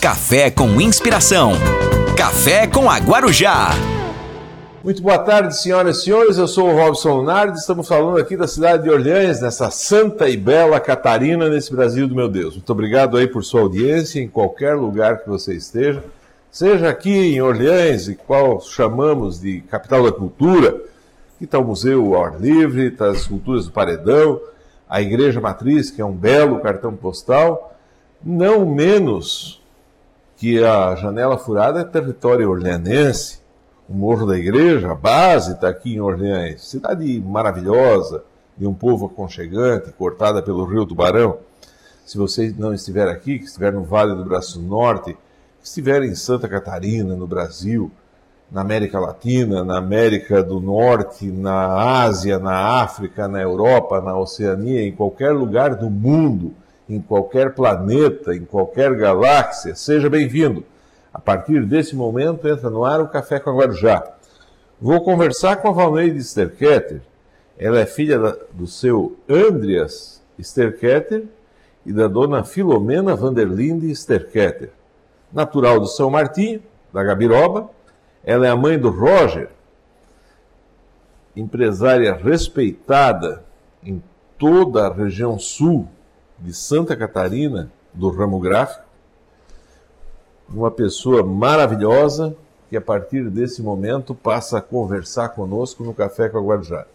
Café com inspiração. Café com a Guarujá. Muito boa tarde, senhoras e senhores. Eu sou o Robson Lunardi. Estamos falando aqui da cidade de Orleans, nessa santa e bela Catarina, nesse Brasil do meu Deus. Muito obrigado aí por sua audiência em qualquer lugar que você esteja. Seja aqui em Orleans, e qual chamamos de capital da cultura. Aqui está o Museu ao Ar Livre, está as culturas do Paredão, a Igreja Matriz, que é um belo cartão postal. Não menos que a Janela Furada é território orleanense. O Morro da Igreja, a base está aqui em Orleans. Cidade maravilhosa, de um povo aconchegante, cortada pelo Rio Tubarão. Se você não estiver aqui, que estiver no Vale do Braço Norte, que estiver em Santa Catarina, no Brasil, na América Latina, na América do Norte, na Ásia, na África, na Europa, na Oceania, em qualquer lugar do mundo, em qualquer planeta, em qualquer galáxia, seja bem-vindo. A partir desse momento entra no ar o Café com a Guarujá. Vou conversar com a Valneide Sterketter. Ela é filha da, do seu Andreas Sterketter e da dona Filomena Vanderlinde Sterketter. Natural do São Martinho, da Gabiroba, ela é a mãe do Roger, empresária respeitada em toda a região sul de Santa Catarina, do ramo gráfico. Uma pessoa maravilhosa que a partir desse momento passa a conversar conosco no Café com a Guarujá.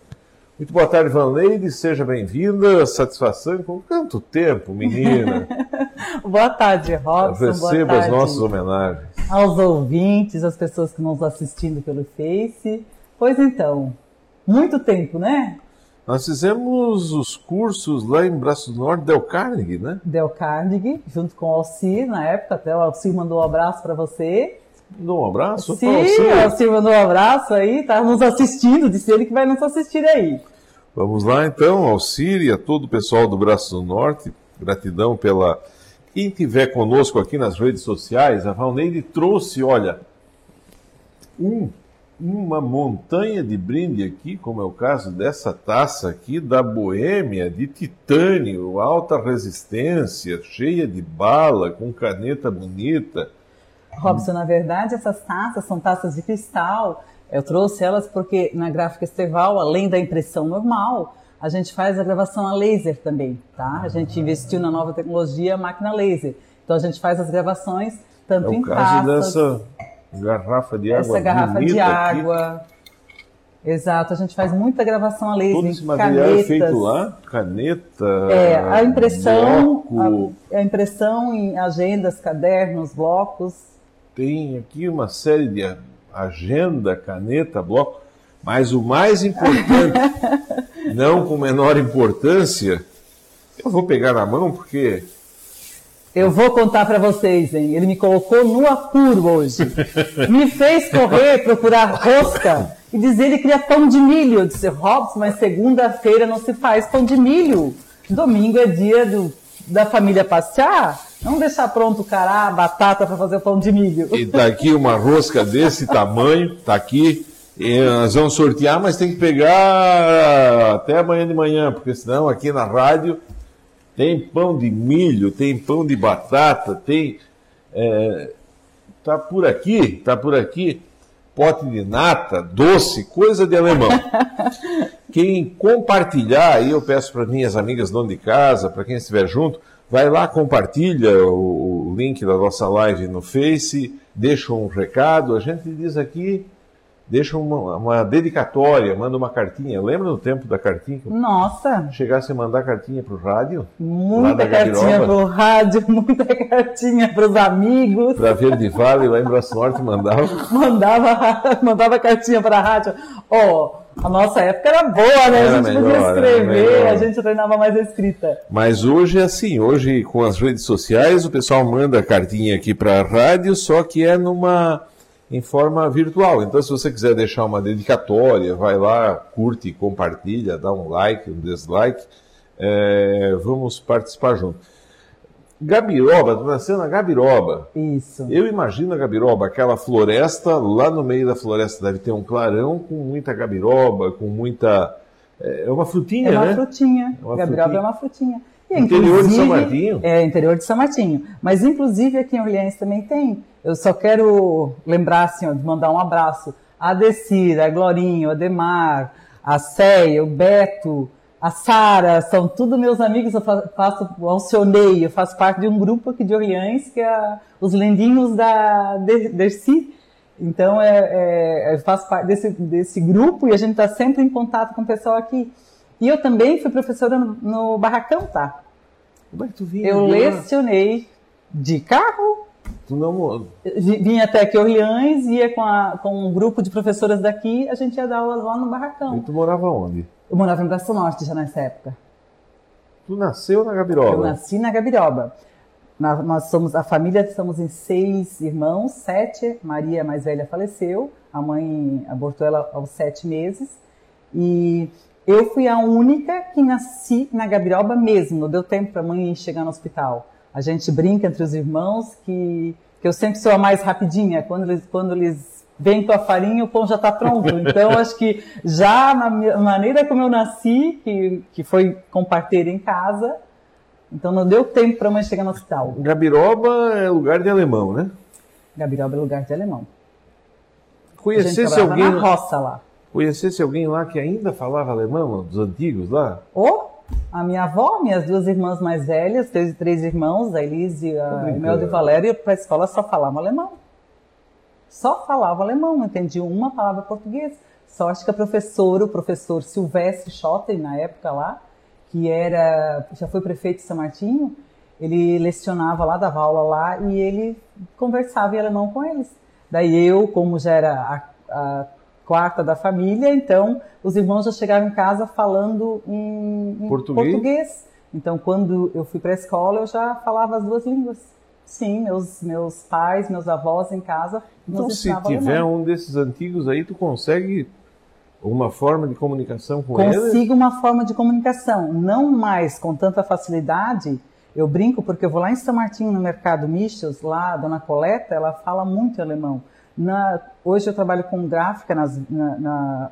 Muito boa tarde, Vanleide, seja bem-vinda. Satisfação com tanto tempo, menina. boa tarde, Robson. Receba boa as nossas homenagens. Aos ouvintes, às pessoas que nos assistindo pelo Face. Pois então, muito tempo, né? Nós fizemos os cursos lá em Braço do Norte, Del Carnegie, né? Del Carnegie, junto com o Alcir, na época, até o Alcir mandou um abraço para você. Mandou um abraço? Sim, o Alcir mandou um abraço aí, tá nos assistindo, disse ele que vai nos assistir aí. Vamos lá então, Alcir e a todo o pessoal do Braço do Norte, gratidão pela... Quem tiver conosco aqui nas redes sociais, a Valneide trouxe, olha, um uma montanha de brinde aqui, como é o caso dessa taça aqui da Boêmia, de titânio, alta resistência, cheia de bala, com caneta bonita. Robson, na verdade, essas taças são taças de cristal. Eu trouxe elas porque na gráfica Esteval, além da impressão normal, a gente faz a gravação a laser também, tá? A gente investiu na nova tecnologia máquina laser. Então a gente faz as gravações tanto é em caso taças, dessa garrafa de água. essa garrafa de bonita aqui. água. Exato, a gente faz muita gravação a laser, Todo esse material canetas. é feito lá, caneta, É, a impressão, bloco, a, a impressão em agendas, cadernos, blocos. tem aqui uma série de agenda, caneta, bloco, mas o mais importante, não com menor importância, eu vou pegar na mão porque Eu vou contar para vocês, hein? Ele me colocou no apuro hoje. Me fez correr, procurar rosca e dizer que queria pão de milho. Eu disse, Robson, mas segunda-feira não se faz pão de milho. Domingo é dia do, da família passear. Vamos deixar pronto o cará, a batata para fazer o pão de milho. E tá aqui uma rosca desse tamanho, tá aqui. E nós vamos sortear, mas tem que pegar até amanhã de manhã, porque senão aqui na rádio tem pão de milho, tem pão de batata, tem. é, tá por aqui, tá por aqui, pote de nata, doce, coisa de alemão. Quem compartilhar, aí eu peço para minhas amigas dono de casa, para quem estiver junto, vai lá, compartilha o, o link da nossa live no Face, deixa um recado, a gente diz aqui, deixa uma, uma dedicatória, manda uma cartinha. Lembra no tempo da cartinha? Nossa, Chegasse a mandar cartinha para o rádio? Muita cartinha Gabiroba? pro rádio, muita cartinha pros amigos. Para Verde Vale, lá em Braço Norte, mandava. mandava, mandava cartinha para a rádio. Ó, a nossa época era boa, né? Era a gente melhor, podia escrever, a gente treinava mais a escrita. Mas hoje é assim, hoje com as redes sociais o pessoal manda cartinha aqui para a rádio, só que é numa em forma virtual. Então se você quiser deixar uma dedicatória, vai lá, curte, compartilha, dá um like, um dislike, é, vamos participar junto. Gabiroba, tu nasceu na Gabiroba. Isso. Eu imagino a Gabiroba, aquela floresta, lá no meio da floresta deve ter um clarão com muita gabiroba, com muita. É uma frutinha, É uma né? frutinha. É uma Gabriel frutinha. é uma frutinha. E, Interior de São Martinho? É, interior de São Martinho. Mas, inclusive, aqui em Orleans também tem. Eu só quero lembrar, assim, ó, de mandar um abraço a Decir, a Glorinho, a Demar, a Céia, o Beto, a Sara, são tudo meus amigos. Eu fa- faço Alcionei, eu faço parte de um grupo aqui de Orleans, que é os lendinhos da De- Dercy. Então, é, é, eu faço parte desse, desse grupo e a gente está sempre em contato com o pessoal aqui. E eu também fui professora no, no Barracão, tá? Como é que tu vinha? Eu lá? lecionei de carro, Tu não... vi- vinha até aqui Orleans, ia com, a- com um grupo de professoras daqui, a gente ia dar aula lá no E Barracão. tu morava onde? Eu morava em Braço Norte já nessa época. Tu nasceu na Gabiroba. Eu nasci na Gabiroba. Na- nós somos, a família, somos em seis irmãos, sete. Maria, mais velha, faleceu. A mãe abortou ela aos sete meses. E eu fui a única que nasci na Gabiroba mesmo. Não deu tempo para a mãe chegar no hospital. A gente brinca entre os irmãos que, que eu sempre sou a mais rapidinha. Quando eles, quando eles vêm com a farinha, o pão já está pronto. Então, acho que já na maneira como eu nasci, que, que foi com parteira em casa, então não deu tempo para a mãe chegar no hospital. Gabiroba é lugar de alemão, né? Gabiroba é lugar de alemão. Conhecesse alguém, na roça lá. Conhecesse alguém lá que ainda falava alemão, dos antigos lá? Ou a minha avó, minhas duas irmãs mais velhas, três, três irmãos, a Elise e a brincando. Imelda e o Valério, para a escola só falavam alemão. Só falava alemão, não entendiam uma palavra português. Só acho que a professora, o professor Silvestre Schotten, na época lá, que era, já foi prefeito de São Martinho, ele lecionava lá, dava aula lá e ele conversava em alemão com eles. Daí eu, como já era a, a quarta da família, então os irmãos já chegavam em casa falando em, em Português? português. Então, quando eu fui para a escola, eu já falava as duas línguas. Sim, meus, meus pais, meus avós em casa Então, se tiver alemão. um desses antigos aí, tu consegue uma forma de comunicação com ele? Consigo uma forma de comunicação, não mais com tanta facilidade. Eu brinco porque eu vou lá em São Martinho, no Mercado Michels, lá a dona Coleta, ela fala muito alemão. Na- hoje eu trabalho com gráfica nas, na, na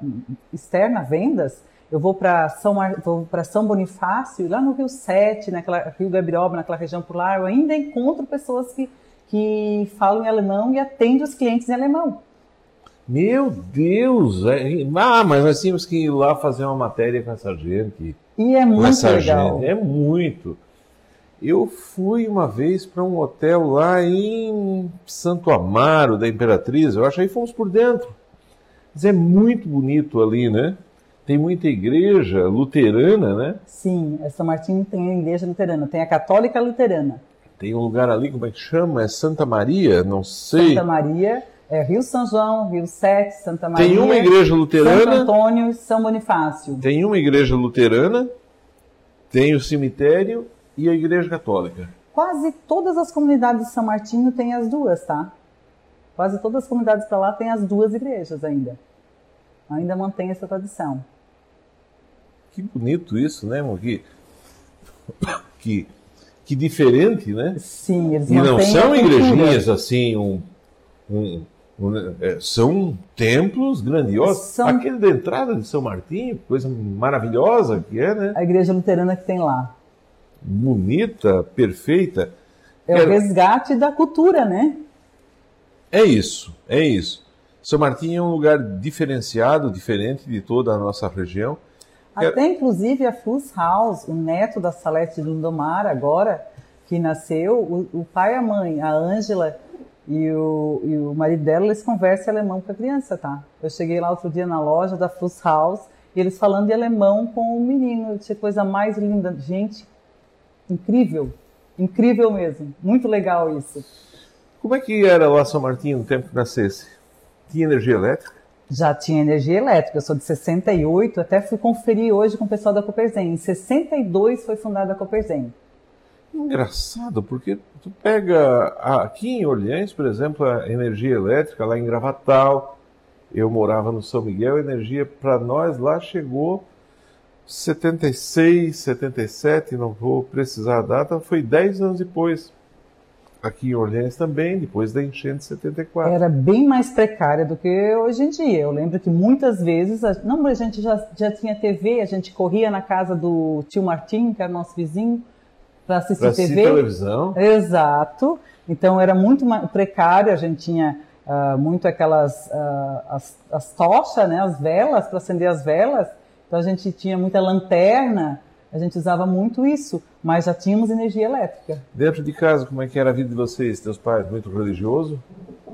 externa, vendas. Eu vou para São, Mar- vou para São Bonifácio, lá no Rio 7, naquela, Rio Gabiroba, naquela região por lá, eu ainda encontro pessoas que, que falam em alemão e atendem os clientes em alemão. Meu Deus! é- Ah, mas nós tínhamos que ir lá fazer uma matéria com essa gente. E é muito legal. gente. É muito. Eu fui uma vez para um hotel lá em Santo Amaro, da Imperatriz. Eu acho aí fomos por dentro. Mas é muito bonito ali, né? Tem muita igreja luterana, né? Sim, é São Martinho tem a igreja luterana, tem a católica luterana. Tem um lugar ali, como é que chama? É Santa Maria? Não sei. Santa Maria, é Rio São João, Rio Sete, Santa Maria. Tem uma igreja Santo luterana. Antônio e São Bonifácio. Tem uma igreja luterana, tem o cemitério e a igreja católica. Quase todas as comunidades de São Martinho têm as duas, tá? Quase todas as comunidades para lá têm as duas igrejas ainda. Ainda mantém essa tradição. Que bonito isso, né, Mogui? Que, que diferente, né? Sim, eles E não são igrejinhas assim, um, um- um- é, são templos grandiosos. São- Aquele da entrada de São Martinho, coisa maravilhosa que é, né? A igreja luterana que tem lá. Bonita, perfeita. É Quero- o resgate da cultura, né? É isso, é isso. São Martinho é um lugar diferenciado, diferente de toda a nossa região. Até inclusive a Fus House, o neto da Salete de Lindomar, agora, que nasceu, o, o pai e a mãe, a Ângela e o, e o marido dela, eles conversam em alemão com a criança, tá? Eu cheguei lá outro dia na loja da Fus House e eles falando de alemão com o menino. Disse, coisa mais linda. Gente, incrível. Incrível mesmo. Muito legal isso. Como é que era lá São Martinho no tempo que nascesse? Tinha energia elétrica? Já tinha energia elétrica, eu sou de 68, até fui conferir hoje com o pessoal da Coperzen. Em 62 foi fundada a Coperzen. Engraçado, porque tu pega aqui em Orleans, por exemplo, a energia elétrica lá em Gravatal, eu morava no São Miguel, a energia para nós lá chegou 76, 77, não vou precisar a data, foi 10 anos depois. Aqui em Orleans também, depois da enchente de 74. Era bem mais precária do que hoje em dia. Eu lembro que muitas vezes, a- não, a gente já, já tinha TV, a gente corria na casa do tio Martim, que era nosso vizinho, para assistir Pra assistir TV. televisão. Exato. Então era muito precário, a gente tinha ah, muito aquelas ah, as, as tochas, né, as velas para acender as velas. Então a gente tinha muita lanterna, a gente usava muito isso, mas já tínhamos energia elétrica. Dentro de casa, como é que era a vida de vocês, teus pais? Muito religioso?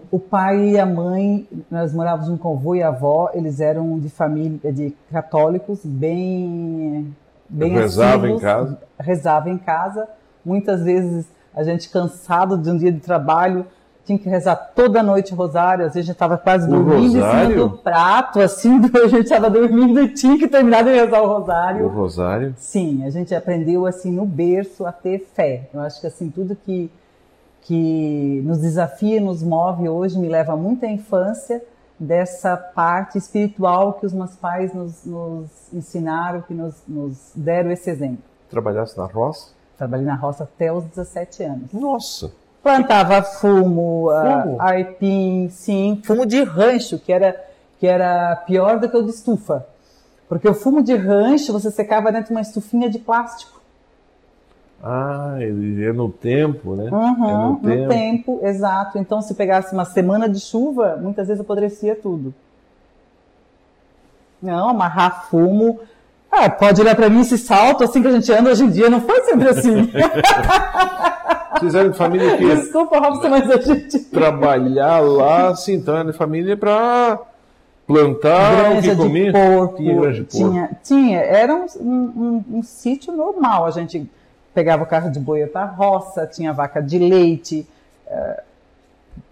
O pai e a mãe, nós morávamos o avô e a avó, eles eram de família de católicos bem bem Rezava em casa? rezava em casa. Muitas vezes a gente cansado de um dia de trabalho tinha que rezar toda noite rosário, às vezes a gente estava quase dormindo em cima rosário? do prato, assim, a gente estava dormindo e tinha que terminar de rezar o O rosário. rosário? Sim, a gente aprendeu assim no berço a ter fé. Eu acho que assim tudo que que nos desafia, nos move hoje me leva muito à infância dessa parte espiritual que os meus pais nos, nos ensinaram, que nos, nos deram esse exemplo. Trabalhasse na roça? Trabalhei na roça até os 17 anos. Nossa! Plantava fumo, ah, Fumo? aipim, sim, fumo de rancho, que era, que era pior do que o de estufa. Porque o fumo de rancho você secava dentro de uma estufinha de plástico. Ah, ele é no tempo, né? Uhum, é no, no tempo. tempo. exato. Então, se pegasse uma semana de chuva, muitas vezes apodrecia tudo. Não, amarrar fumo. Ah, pode olhar pra mim esse salto assim que a gente anda hoje em dia, não foi sempre assim. Vocês eram de família que Desculpa, Robson, mas a gente. trabalhar lá, assim, então era de família para plantar o granja que comia? de porco. Tinha de porco. Tinha, tinha. Era um, um- um- um sítio normal. A gente pegava o carro de boi para roça, tinha vaca de leite. eh,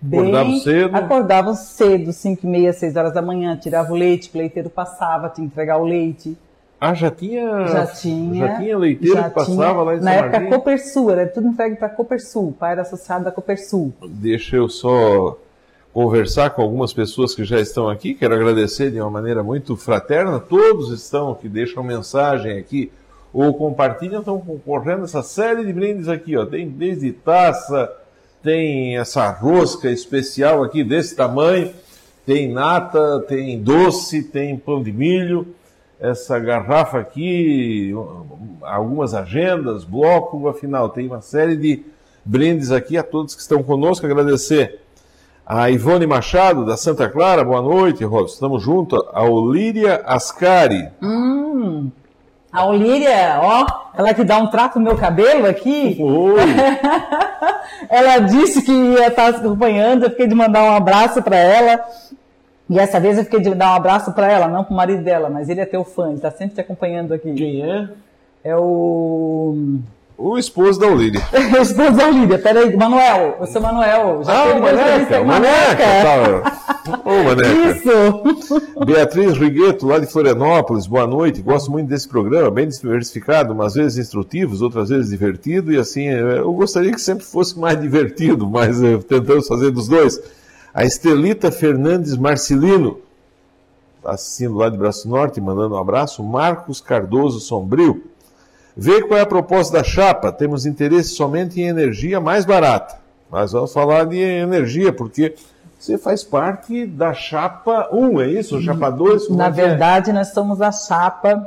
bem- Acordavam cedo? Acordavam cedo, 5 e meia, 6 horas da manhã, tirava o leite, o leiteiro passava, tinha que entregar o leite. Ah, já tinha. Já tinha. Já tinha leiteiro já que passava tinha. lá em Na São época, Martinho? Copersul, era tudo entregue para Copersul. O pai era associado da Copersul. Deixa eu só conversar com algumas pessoas que já estão aqui. Quero agradecer de uma maneira muito fraterna. Todos estão que deixam mensagem aqui ou compartilham, estão concorrendo a essa série de brindes aqui. Ó. Tem desde taça, tem essa rosca especial aqui desse tamanho, tem nata, tem doce, tem pão de milho. Essa garrafa aqui, algumas agendas, bloco, afinal, tem uma série de brindes aqui a todos que estão conosco. Agradecer a Ivone Machado, da Santa Clara, boa noite, Robson. Estamos juntos. A Olíria Ascari. Hum, a Olíria, ó, ela que dá um trato no meu cabelo aqui. Oi! Ela disse que ia estar acompanhando, eu fiquei de mandar um abraço para ela. E essa vez eu fiquei de dar um abraço para ela, não para o marido dela, mas ele é teu fã, ele está sempre te acompanhando aqui. Quem é? É o. O esposo da Olíria. o esposo da Olívia, peraí, Manuel, eu sou Manuel. Já Ah, teve o Maneca, com Maneca. Tá. Ô, Maneca. Isso! Beatriz Rigueto, lá de Florianópolis, boa noite. Gosto muito desse programa, bem diversificado, umas vezes instrutivo, outras vezes divertido, e assim, eu gostaria que sempre fosse mais divertido, mas eh, tentamos fazer dos dois. A Estelita Fernandes Marcelino, assistindo lá de Braço Norte, mandando um abraço. Marcos Cardoso Sombrio. Vê qual é a proposta da chapa. Temos interesse somente em energia mais barata. Mas vamos falar de energia, porque você faz parte da chapa 1, é isso? Chapa 2? como Na é é? verdade, nós somos a chapa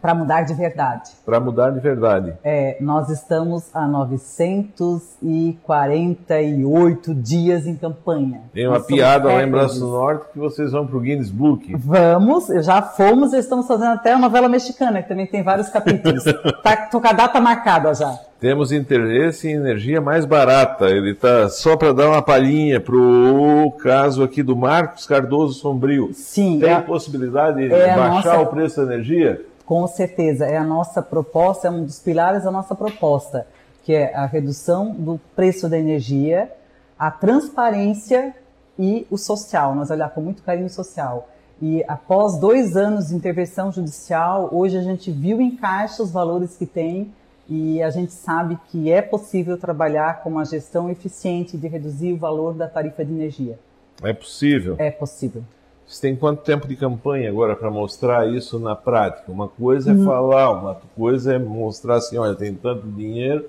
para mudar de verdade. Para mudar de verdade. É, nós estamos há 948 dias em campanha. Tem uma Nós piada lá em. Braço Norte que vocês vão para o Guinness Book. Vamos, já fomos, estamos fazendo até a novela mexicana, que também tem vários capítulos. tá, tô com a data marcada já. Temos interesse em energia mais barata. Ele está só para dar uma palhinha para o caso aqui do Marcos Cardoso Sombrio. Sim, Tem é- possibilidade de é baixar nossa- o preço da energia? Com certeza, é a nossa proposta, é um dos pilares da nossa proposta, que é a redução do preço da energia, a transparência e o social. Nós olhar com muito carinho o social. E após dois anos de intervenção judicial, hoje a gente viu em caixa os valores que tem e a gente sabe que é possível trabalhar com uma gestão eficiente de reduzir o valor da tarifa de energia. É possível. É possível. Você tem quanto tempo de campanha agora para mostrar isso na prática? Uma coisa Hum. é falar, uma coisa é mostrar assim, olha, tem tanto dinheiro,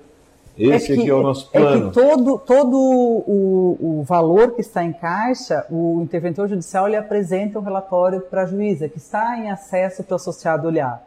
esse que- aqui é o nosso É plano. que todo, todo o, o valor que está em caixa, o interventor judicial ele apresenta um relatório para a juíza, que está em acesso para o associado olhar.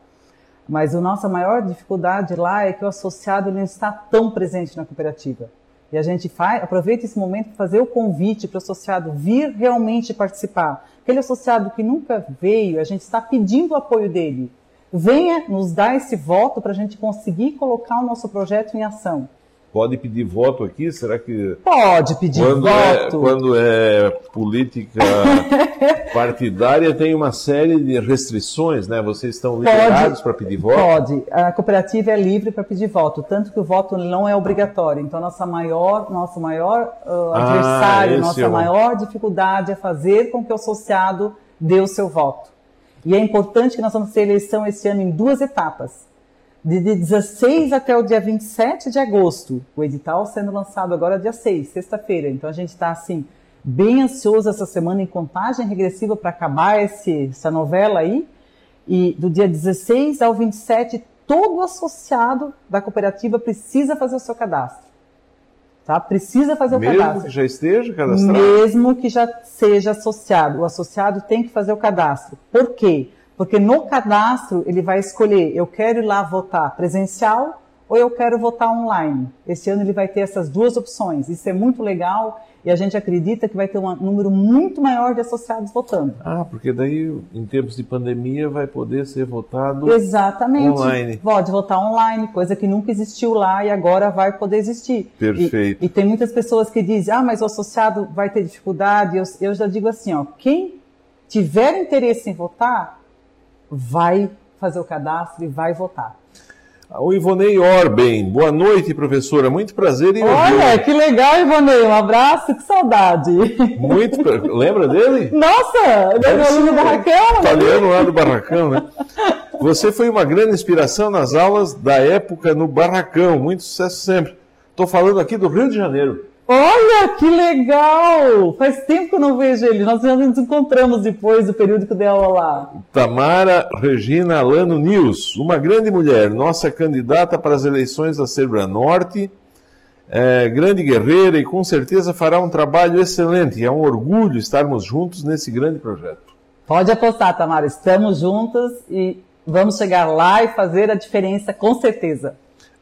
Mas a nossa maior dificuldade lá é que o associado não está tão presente na cooperativa. E a gente faz, aproveita esse momento para fazer o convite para o associado vir realmente participar. Aquele associado que nunca veio, a gente está pedindo o apoio dele. Venha nos dar esse voto para a gente conseguir colocar o nosso projeto em ação. Pode pedir voto aqui? Será que. Pode pedir quando é- voto. É, quando é política partidária, tem uma série de restrições, né? Vocês estão liberados para pedir voto? Pode. A cooperativa é livre para pedir voto, tanto que o voto não é obrigatório. Então, nossa maior, nosso maior uh, Ah, adversário, esse nossa é o- maior dificuldade é fazer com que o associado dê o seu voto. E é importante que nós vamos ter eleição esse ano em duas etapas. De, de 16 até o dia 27 de agosto. O edital sendo lançado agora dia 6, sexta-feira. Então a gente está assim, bem ansioso essa semana em contagem regressiva para acabar esse, essa novela aí. E do dia 16 ao 27, todo associado da cooperativa precisa fazer o seu cadastro. Tá? Precisa fazer o Mesmo cadastro. que já esteja cadastrado? Mesmo que já seja associado. O associado tem que fazer o cadastro. Por quê? Porque no cadastro ele vai escolher, eu quero ir lá votar presencial ou eu quero votar online. Esse ano ele vai ter essas duas opções. Isso é muito legal e a gente acredita que vai ter um número muito maior de associados votando. Ah, porque daí, em tempos de pandemia, vai poder ser votado. Exatamente. Online. Pode votar online, coisa que nunca existiu lá e agora vai poder existir. Perfeito. E, e tem muitas pessoas que dizem, ah, mas o associado vai ter dificuldade. Eu, eu já digo assim, ó, quem tiver interesse em votar, vai fazer o cadastro e vai votar. O Ivonei Orben. Boa noite, professora. Muito prazer em Olha, ouvi-lo. que legal, Ivonei. Um abraço, que saudade. Muito. pra- Lembra dele? Nossa, é meu aluno da Raquel, né? Italiano lá do Barracão, né? Você foi uma grande inspiração nas aulas da época no Barracão. Muito sucesso sempre. Estou falando aqui do Rio de Janeiro. Olha, que legal! Faz tempo que eu não vejo ele. Nós já nos encontramos depois do período que eu dei aula lá. Tamara Regina Alano News, uma grande mulher, nossa candidata para as eleições da Serbra Norte, é, grande guerreira e com certeza fará um trabalho excelente. É um orgulho estarmos juntos nesse grande projeto. Pode apostar, Tamara. Estamos juntas e vamos chegar lá e fazer a diferença, com certeza.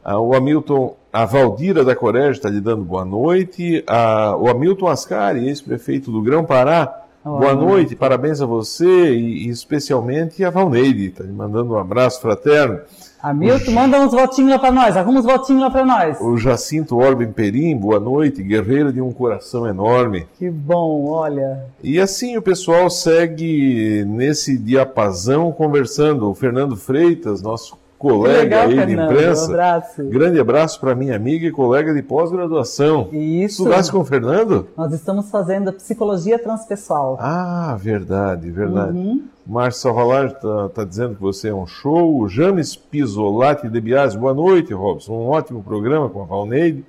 Ah, o Hamilton, a Valdira da Corégio está lhe dando boa noite. Ah, o Hamilton Ascari, ex-prefeito do Grão-Pará, Olá. boa noite, parabéns a você e, e especialmente a Valneide, está lhe mandando um abraço fraterno. Hamilton, manda uns votinhos lá para nós. Arruma uns votinhos lá para nós. O Jacinto Orben Perim, boa noite, guerreiro de um coração enorme. Que bom, olha. E assim o pessoal segue nesse diapasão conversando. O Fernando Freitas, nosso colega legal, aí de Fernando. Um imprensa. abraço. Grande abraço para minha amiga e colega de pós-graduação. Isso. Estudasse com o Fernando? Nós estamos fazendo psicologia transpessoal. Ah, verdade, verdade. Uhum. Márcio Salvalage está tá dizendo que você é um show. O James Pisolati de Biase, boa noite, Robson. Um ótimo programa com a Valneide.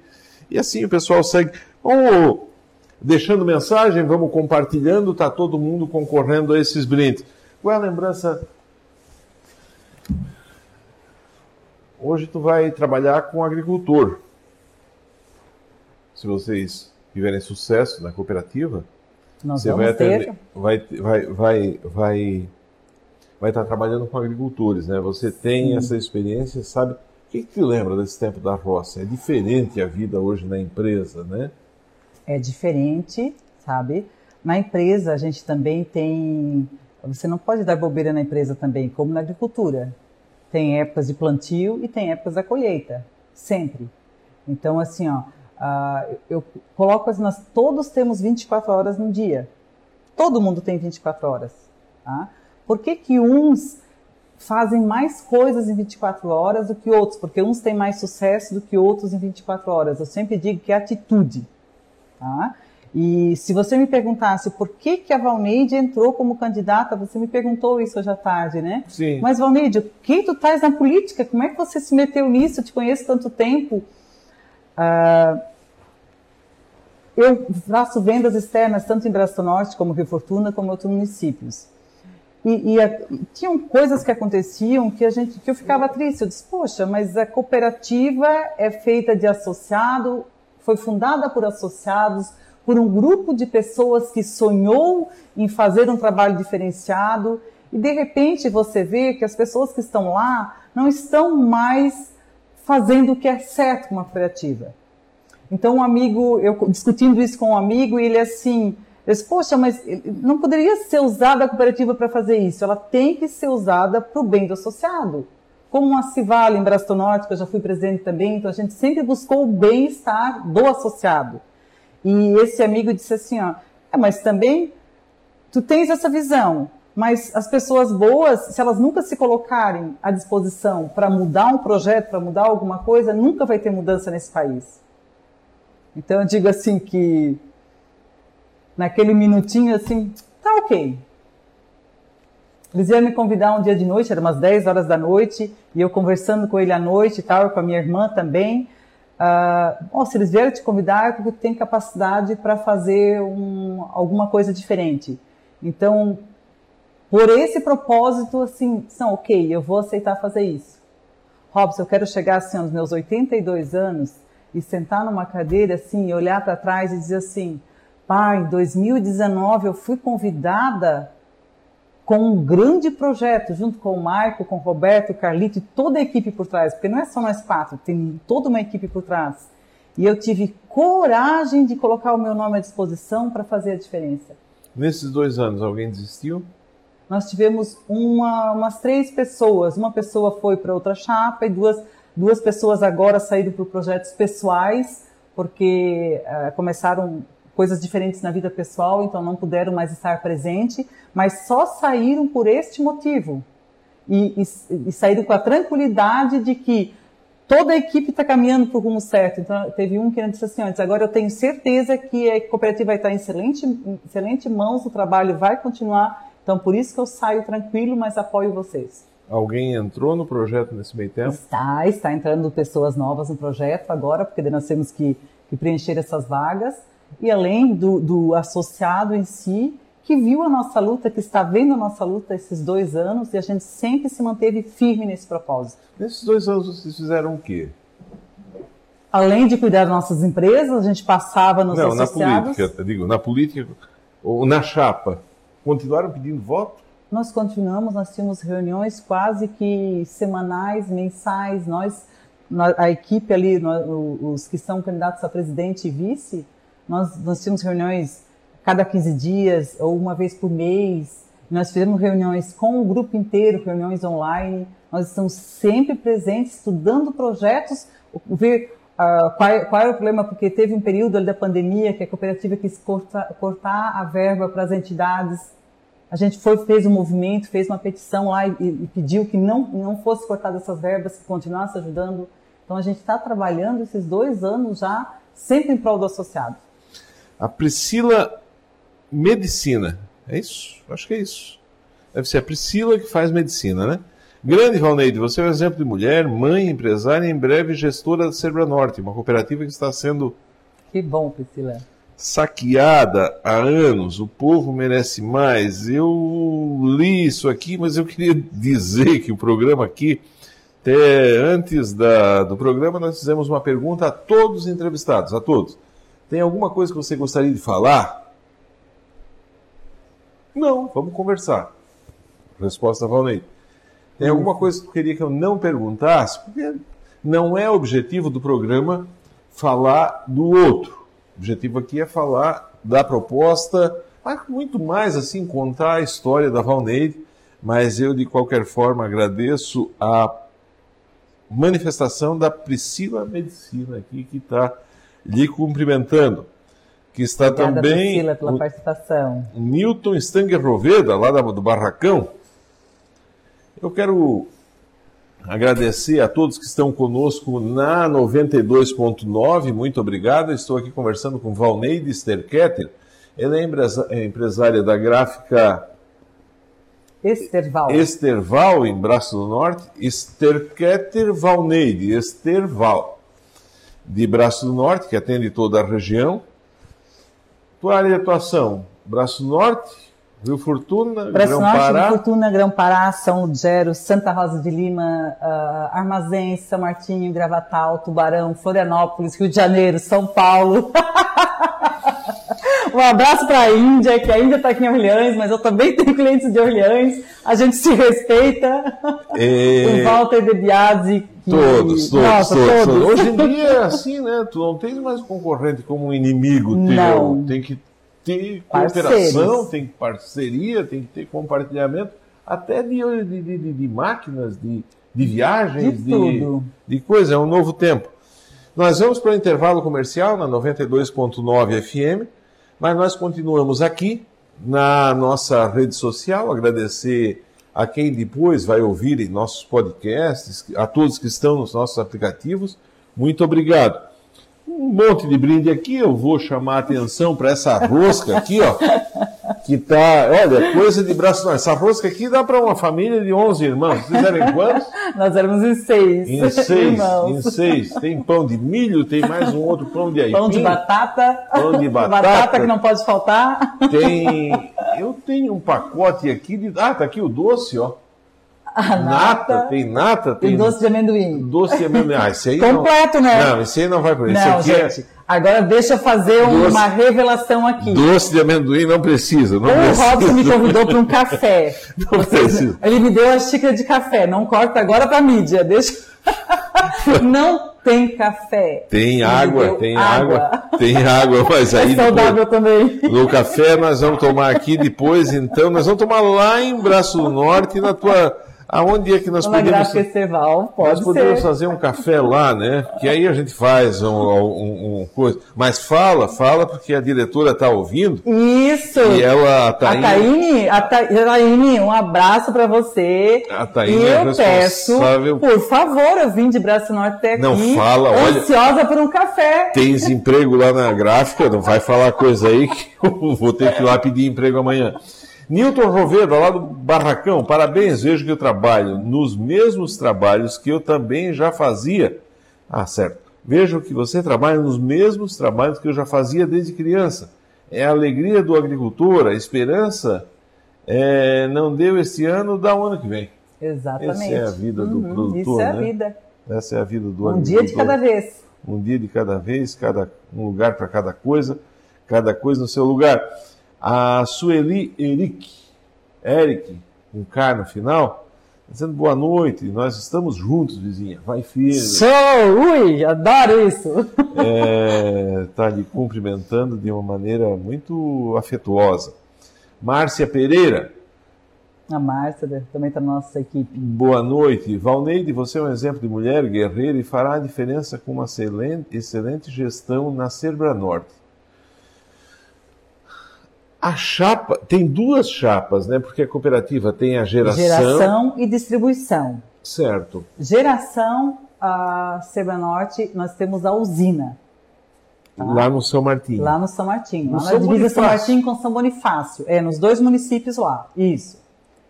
E assim o pessoal segue. Vamos deixando mensagem, vamos compartilhando, está todo mundo concorrendo a esses brindes. Qual é a lembrança? Hoje tu vai trabalhar com agricultor. Se vocês tiverem sucesso na cooperativa, Nós você vai, atender- vai, vai, vai, vai, vai estar trabalhando com agricultores, né? Você tem essa experiência, sabe? O que, que te lembra desse tempo da roça? É diferente a vida hoje na empresa, né? é diferente, sabe? Na empresa a gente também tem. Você não pode dar bobeira na empresa também, como na agricultura. Tem épocas de plantio e tem épocas da colheita, sempre. Então, assim, ó, ah, eu coloco assim, nós todos temos 24 horas no dia. Todo mundo tem 24 horas. Tá? Por que, que uns fazem mais coisas em 24 horas do que outros? Porque uns têm mais sucesso do que outros em 24 horas. Eu sempre digo que é atitude. Tá? E se você me perguntasse por que, que a Valneide entrou como candidata, você me perguntou isso hoje à tarde, né? Sim. Mas, Valneide, o que tu estás na política? Como é que você se meteu nisso? Eu te conheço tanto tempo. Ah, eu faço vendas externas tanto em Braço Norte como Rio Fortuna, como em outros municípios. E, e a- e tinham coisas que aconteciam que a gente que eu ficava triste. Eu disse, poxa, mas a cooperativa é feita de associado, foi fundada por associados, por um grupo de pessoas que sonhou em fazer um trabalho diferenciado. E de repente você vê que as pessoas que estão lá não estão mais fazendo o que é certo com uma cooperativa. Então, um amigo, eu discutindo isso com um amigo, ele assim, eu disse, poxa, mas não poderia ser usada a cooperativa para fazer isso, ela tem que ser usada para o bem do associado. Como a Civale em Brasto Norte, que eu já fui presidente também, então a gente sempre buscou o bem-estar do associado. E esse amigo disse assim, ó, é, mas também tu tens essa visão, mas as pessoas boas, se elas nunca se colocarem à disposição para mudar um projeto, para mudar alguma coisa, nunca vai ter mudança nesse país. Então eu digo assim que naquele minutinho assim, tá ok. Eles iam me convidar um dia de noite, era umas 10 horas da noite, e eu conversando com ele à noite e tal, com a minha irmã também. Uh, se eles vieram te convidar, é porque tem capacidade para fazer um, alguma coisa diferente. Então, por esse propósito, assim, são ok, eu vou aceitar fazer isso. Robson, eu quero chegar assim aos meus 82 anos e sentar numa cadeira assim, e olhar para trás e dizer assim: pai, em 2019 eu fui convidada com um grande projeto, junto com o Marco, com o Roberto, o Carlito e toda a equipe por trás, porque não é só nós quatro, tem toda uma equipe por trás. E eu tive coragem de colocar o meu nome à disposição para fazer a diferença. Nesses dois anos, alguém desistiu? nós tivemos uma, umas três pessoas. Uma pessoa foi para outra chapa e duas, duas pessoas agora saíram para projetos pessoais, porque uh, começaram coisas diferentes na vida pessoal, então não puderam mais estar presente, mas só saíram por este motivo. E, e, e saíram com a tranquilidade de que toda a equipe está caminhando para o rumo certo. Então, teve um que disse assim, antes, agora eu tenho certeza que a cooperativa vai estar em excelente, em excelente mãos, o trabalho vai continuar então, por isso que eu saio tranquilo, mas apoio vocês. Alguém entrou no projeto nesse meio tempo? Está, está entrando pessoas novas no projeto agora, porque nós temos que, que preencher essas vagas. E além do, do, associado em si, que viu a nossa luta, que está vendo a nossa luta esses dois anos, e a gente sempre se manteve firme nesse propósito. Nesses dois anos vocês fizeram o quê? Além de cuidar das nossas empresas, a gente passava nos Não, associados... na política, digo, na política, ou na chapa, Continuaram pedindo voto? Nós continuamos, nós tínhamos reuniões quase que semanais, mensais. Nós, a equipe ali, os que são candidatos a presidente e vice, nós, nós tínhamos reuniões cada 15 dias ou uma vez por mês. Nós fizemos reuniões com o grupo inteiro, reuniões online. Nós estamos sempre presentes, estudando projetos, ver uh, qual, qual era o problema, porque teve um período ali da pandemia que a cooperativa quis cortar, cortar a verba para as entidades a gente foi, fez um movimento, fez uma petição lá e, e pediu que não, não fosse cortada essas verbas, que continuasse ajudando. Então a gente está trabalhando esses dois anos já, sempre em prol do associado. A Priscila Medicina, é isso? Acho que é isso. Deve ser a Priscila que faz medicina, né? Grande Valneide, você é um exemplo de mulher, mãe, empresária e em breve gestora da Cerbra Norte, uma cooperativa que está sendo. Que bom, Priscila saqueada há anos, o povo merece mais. Eu li isso aqui, mas eu queria dizer que o programa aqui, até antes da, do programa, nós fizemos uma pergunta a todos os entrevistados, a todos. Tem alguma coisa que você gostaria de falar? Não, vamos conversar. Resposta Valnei. Tem alguma coisa que eu queria que eu não perguntasse? Porque não é objetivo do programa falar do outro o objetivo aqui é falar da proposta, mas muito mais assim, contar a história da Valneide, mas eu de qualquer forma agradeço a manifestação da Priscila Medicina aqui, que está lhe cumprimentando. Que está Obrigada, também. Priscila, pela participação. Newton Stanger Roveda, lá do Barracão. Eu quero Agradecer a todos que estão conosco na 92.9, muito obrigado. Estou aqui conversando com Valneide Sterketter. Ela é, é empresária da gráfica Esterval. Esterval, em Braço do Norte. Sterketter Valneide, Esterval, de Braço do Norte, que atende toda a região. Tua área de atuação, Braço Norte, Rio Fortuna, Grão Pará. Rio Fortuna, Grão Pará, São Lugero, Santa Rosa de Lima, uh, Armazém, São Martinho, Gravatal, Tubarão, Florianópolis, Rio de Janeiro, São Paulo. um abraço para a Índia, que ainda está aqui em Orleans, mas eu também tenho clientes de Orleans. A gente se respeita. É... O Walter de Biasi. Que... Todos, todos, Nossa, todos, todos. Hoje em dia é assim, né? Tu não tens mais um concorrente como um inimigo teu. Não. Tem que ter cooperação, tem parceria, tem que ter compartilhamento, até de, de, de, de máquinas, de, de viagens, de, de, de coisa. É um novo tempo. Nós vamos para o intervalo comercial na 92.9 FM, mas nós continuamos aqui na nossa rede social. Agradecer a quem depois vai ouvir em nossos podcasts, a todos que estão nos nossos aplicativos. Muito obrigado um monte de brinde aqui, eu vou chamar a atenção para essa rosca aqui, ó, que tá, olha, coisa de braço, não, essa rosca aqui dá para uma família de 11 irmãos, vocês eram quantos? Nós éramos em seis. Em seis, irmãos. em seis, tem pão de milho, tem mais um outro pão de aipim. Pão de batata. Pão de batata. Batata que não pode faltar. Tem, eu tenho um pacote aqui de, ah, tá aqui o doce, ó. A nata, nata, tem nata, tem. E doce de amendoim. Doce de amendoim. Ah, esse aí Completo, não... né? Não, esse aí não vai isso. Não, é gente. É... Agora deixa eu fazer doce... uma revelação aqui. Doce de amendoim não precisa. Não o precisa. Robson me convidou para um café. Não Vocês... precisa. Ele me deu a xícara de café. Não corta agora para mídia. Deixa. não tem café. Tem água, tem água. água. Tem água, mas é aí. É saudável depois, também. No café nós vamos tomar aqui depois, então. Nós vamos tomar lá em Braço do Norte, na tua Aonde é que nós Uma podemos... Festival, pode nós podemos ser. fazer um café lá, né? Que aí a gente faz um, um, um coisa. Mas fala, fala, porque a diretora está ouvindo. Isso! E ela, a Taine... A Taine, um abraço para você. A Taine e é eu peço, por favor, eu vim de Braço Norte até aqui. Não fala, olha... Ansiosa por um café. Tens emprego lá na gráfica, não vai falar coisa aí que eu vou ter que ir lá pedir emprego amanhã. Newton Roveda, lá do Barracão, parabéns, vejo que eu trabalho nos mesmos trabalhos que eu também já fazia. Ah, certo. Vejo que você trabalha nos mesmos trabalhos que eu já fazia desde criança. É a alegria do agricultor, a esperança é, não deu este ano, dá o ano que vem. Exatamente. Essa é a vida do uhum, produtor. Isso é a né? vida. Essa é a vida do um agricultor. Um dia de cada vez. Um dia de cada vez, cada, um lugar para cada coisa, cada coisa no seu lugar. A Sueli Eric, Eric, um K no final, dizendo boa noite, nós estamos juntos, vizinha, vai firme. Sou, ui, adoro isso. Está é, tá lhe cumprimentando de uma maneira muito afetuosa. Márcia Pereira. A Márcia também está na nossa equipe. Boa noite. Valneide, você é um exemplo de mulher guerreira e fará a diferença com uma excelente, excelente gestão na Cerbra Norte. A chapa, tem duas chapas, né? Porque a cooperativa tem a geração. Geração e distribuição. Certo. Geração, a Seba Norte, nós temos a usina. Tá? Lá no São Martinho. Lá no São Martinho. No lá São na divisa São Martinho com São Bonifácio. É, nos dois municípios lá. Isso.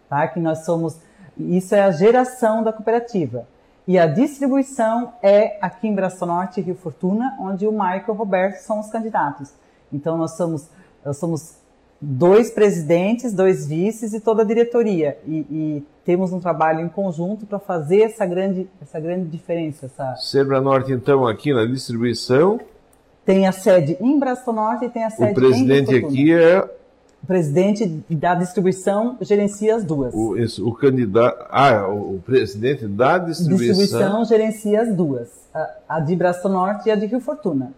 Tá? Que nós somos. Isso é a geração da cooperativa. E a distribuição é aqui em Braço Norte e Rio Fortuna, onde o Michael e o Roberto são os candidatos. Então nós somos, nós somos dois presidentes, dois vices e toda a diretoria. E, e temos um trabalho em conjunto para fazer essa grande, essa grande diferença. Essa... Sebra Norte, então, aqui na distribuição. Tem a sede em Braço Norte e tem a sede o presidente em aqui é. O presidente da distribuição gerencia as duas. O, esse, o candidato. Ah, o, o presidente da distribuição. Distribuição gerencia as duas. A, a de Braço Norte e a de Rio Fortuna.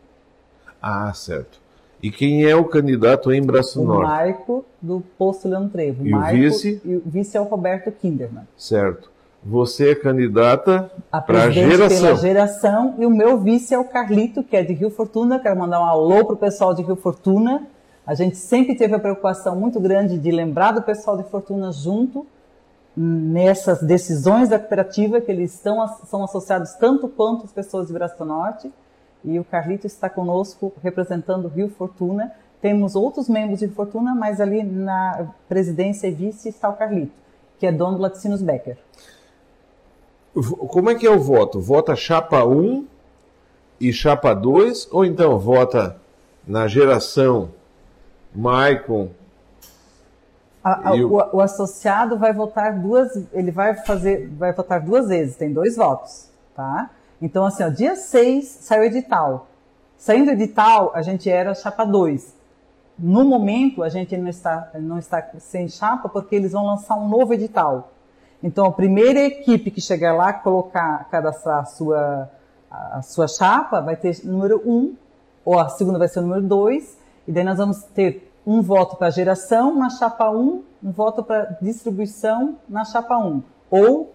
Ah, certo. E quem é o candidato em Norte? O Marco, do Posto Leão Trevo. E Marco, o vice? E o vice é o Roberto Kinderman. Certo. Você é candidata para a geração. pela geração e o meu vice é o Carlito, que é de Rio Fortuna. Quero mandar um alô para o pessoal de Rio Fortuna. A gente sempre teve a preocupação muito grande de lembrar do pessoal de Fortuna junto nessas decisões da cooperativa, que eles estão, são associados tanto quanto as pessoas de Braço Norte e o Carlito está conosco representando o Rio Fortuna. Temos outros membros de Fortuna, mas ali na presidência e vice está o Carlito, que é dono do Laticínios Becker. Como é que é o voto? Vota chapa 1 e chapa 2 ou então vota na geração Maicon? A, a, o... O, o associado vai votar duas, ele vai fazer, vai votar duas vezes, tem dois votos, tá? Então, assim, ó, dia 6 saiu edital. Saindo edital, a gente era chapa 2. no momento, a gente não está, não está sem chapa porque eles vão lançar um novo edital. Então, a primeira equipe que chegar lá, colocar, cadastrar a sua, a sua chapa, vai ter número 1, um, ou a segunda vai ser o número 2, e daí nós vamos ter um voto para geração na chapa 1, um, um voto para distribuição na chapa 1. Ou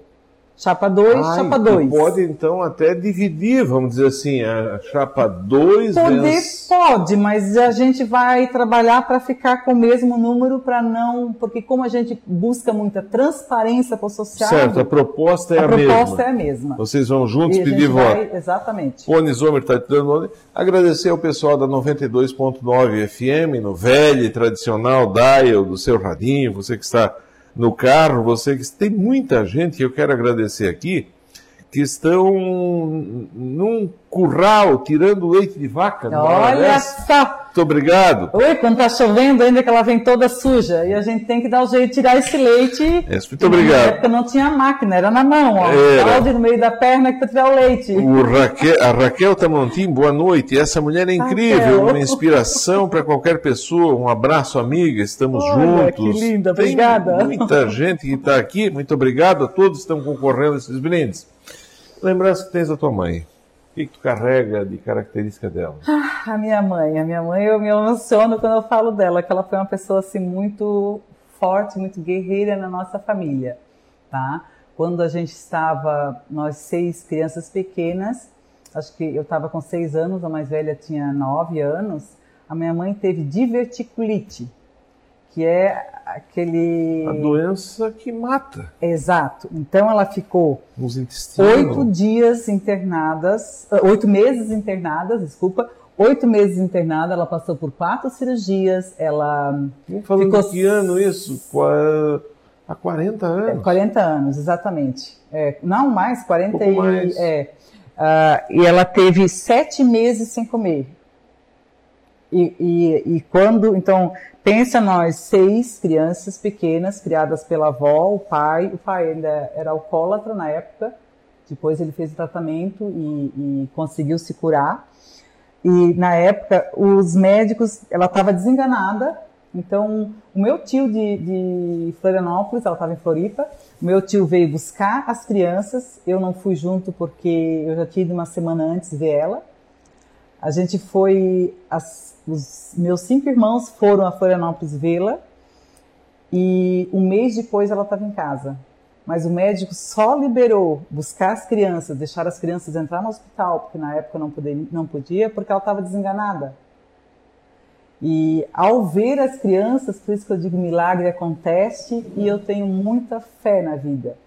Chapa 2, chapa 2. Pode então até dividir, vamos dizer assim, a chapa 2 Poder vence... pode, mas a gente vai trabalhar para ficar com o mesmo número para não, porque como a gente busca muita transparência para o social. Certo, a proposta é a, a mesma. A proposta é a mesma. Vocês vão juntos e pedir voto. Vai, exatamente. O Onisomer está te dando. Agradecer ao pessoal da 92.9 FM, no velho tradicional dial do seu radinho, você que está no carro, você que tem muita gente que eu quero agradecer aqui, que estão num curral tirando leite de vaca. Olha só! Muito obrigado. Oi, quando tá chovendo ainda que ela vem toda suja e a gente tem que dar o jeito de tirar esse leite. Muito obrigado. Na época não tinha máquina, era na mão, ó. Era. no meio da perna para tirar o leite. O Raquel, a Raquel Tamontim, boa noite. Essa mulher é incrível, uma inspiração para qualquer pessoa. Um abraço, amiga. Estamos Olha, juntos. Que linda, obrigada. Tem muita gente que está aqui. Muito obrigado a todos que estão concorrendo a esses brindes. Lembrança que tens da tua mãe. O que, que tu carrega de característica dela? Ah, a minha mãe. A minha mãe, eu me emociono quando eu falo dela, que ela foi uma pessoa assim muito forte, muito guerreira na nossa família, tá? Quando a gente estava, nós seis crianças pequenas, acho que eu estava com seis anos, a mais velha tinha nove anos, a minha mãe teve diverticulite que é aquele. A doença que mata. Exato. Então ela ficou oito dias internadas, ah, oito meses internadas, desculpa, oito meses internada, ela passou por quatro cirurgias, ela. Falando ficou... que ano isso? Há 40 anos. 40 anos, exatamente. É, não mais, 40 um e. Mais. É, uh, e ela teve sete meses sem comer. E, e, e quando, então, Pensa nós, seis crianças pequenas, criadas pela avó, o pai. O pai ainda era alcoólatra na época, depois ele fez o tratamento e, e conseguiu se curar. E na época, os médicos, ela estava desenganada. Então, o meu tio de, de Florianópolis, ela estava em Floripa, o meu tio veio buscar as crianças. Eu não fui junto porque eu já tinha ido uma semana antes ver ela. A gente foi, as, os meus cinco irmãos foram a Florianópolis vê-la e um mês depois ela estava em casa. Mas o médico só liberou buscar as crianças, deixar as crianças entrar no hospital, porque na época não, poderia, não podia, porque ela estava desenganada. E ao ver as crianças, por isso que eu digo milagre acontece e eu tenho muita fé na vida.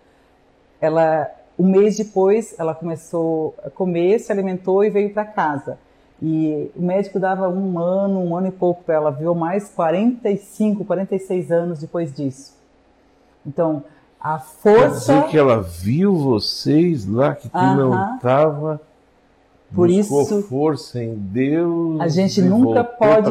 Ela, um mês depois, ela começou a comer, se alimentou e veio para casa. E o médico dava um ano, um ano e pouco para ela, viu mais 45, 46 anos depois disso. Então, a força. Quer dizer que ela viu vocês lá que tu uh -huh. não estava. Por isso, força em Deus. A gente nunca pode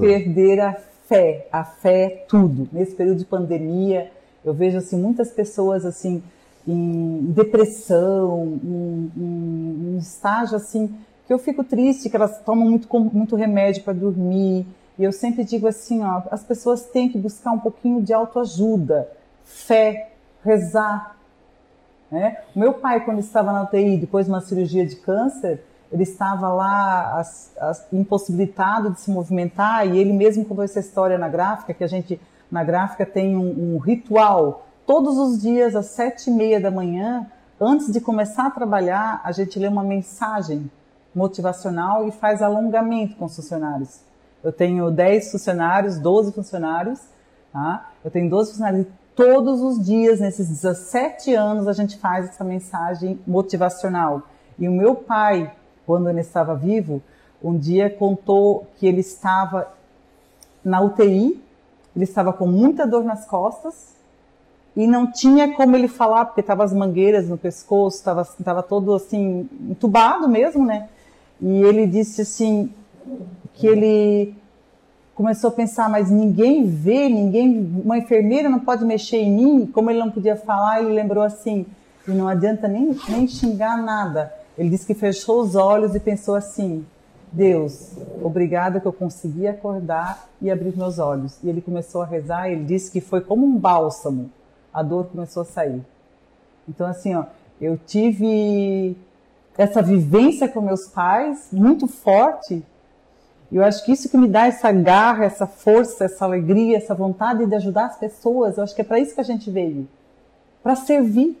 perder a fé. A fé é tudo. Nesse período de pandemia, eu vejo assim muitas pessoas assim em depressão, em, em, em estágio assim que eu fico triste que elas tomam muito, muito remédio para dormir. E eu sempre digo assim, ó, as pessoas têm que buscar um pouquinho de autoajuda, fé, rezar. Né? O meu pai, quando estava na UTI, depois de uma cirurgia de câncer, ele estava lá as, as, impossibilitado de se movimentar e ele mesmo contou essa história na gráfica, que a gente, na gráfica, tem um, um ritual. Todos os dias, às sete e meia da manhã, antes de começar a trabalhar, a gente lê uma mensagem motivacional e faz alongamento com os funcionários. Eu tenho 10 funcionários, 12 funcionários, tá? Eu tenho 12 funcionários e todos os dias, nesses 17 anos, a gente faz essa mensagem motivacional. E o meu pai, quando ele estava vivo, um dia contou que ele estava na UTI, ele estava com muita dor nas costas e não tinha como ele falar, porque estava as mangueiras no pescoço, estava todo assim, entubado mesmo, né? E ele disse assim que ele começou a pensar, mas ninguém vê, ninguém, uma enfermeira não pode mexer em mim. Como ele não podia falar, ele lembrou assim, e não adianta nem, nem xingar nada. Ele disse que fechou os olhos e pensou assim: Deus, obrigada que eu consegui acordar e abrir meus olhos. E ele começou a rezar, ele disse que foi como um bálsamo. A dor começou a sair. Então, assim, ó, eu tive essa vivência com meus pais muito forte. E eu acho que isso que me dá essa garra, essa força, essa alegria, essa vontade de ajudar as pessoas. Eu acho que é para isso que a gente veio para servir.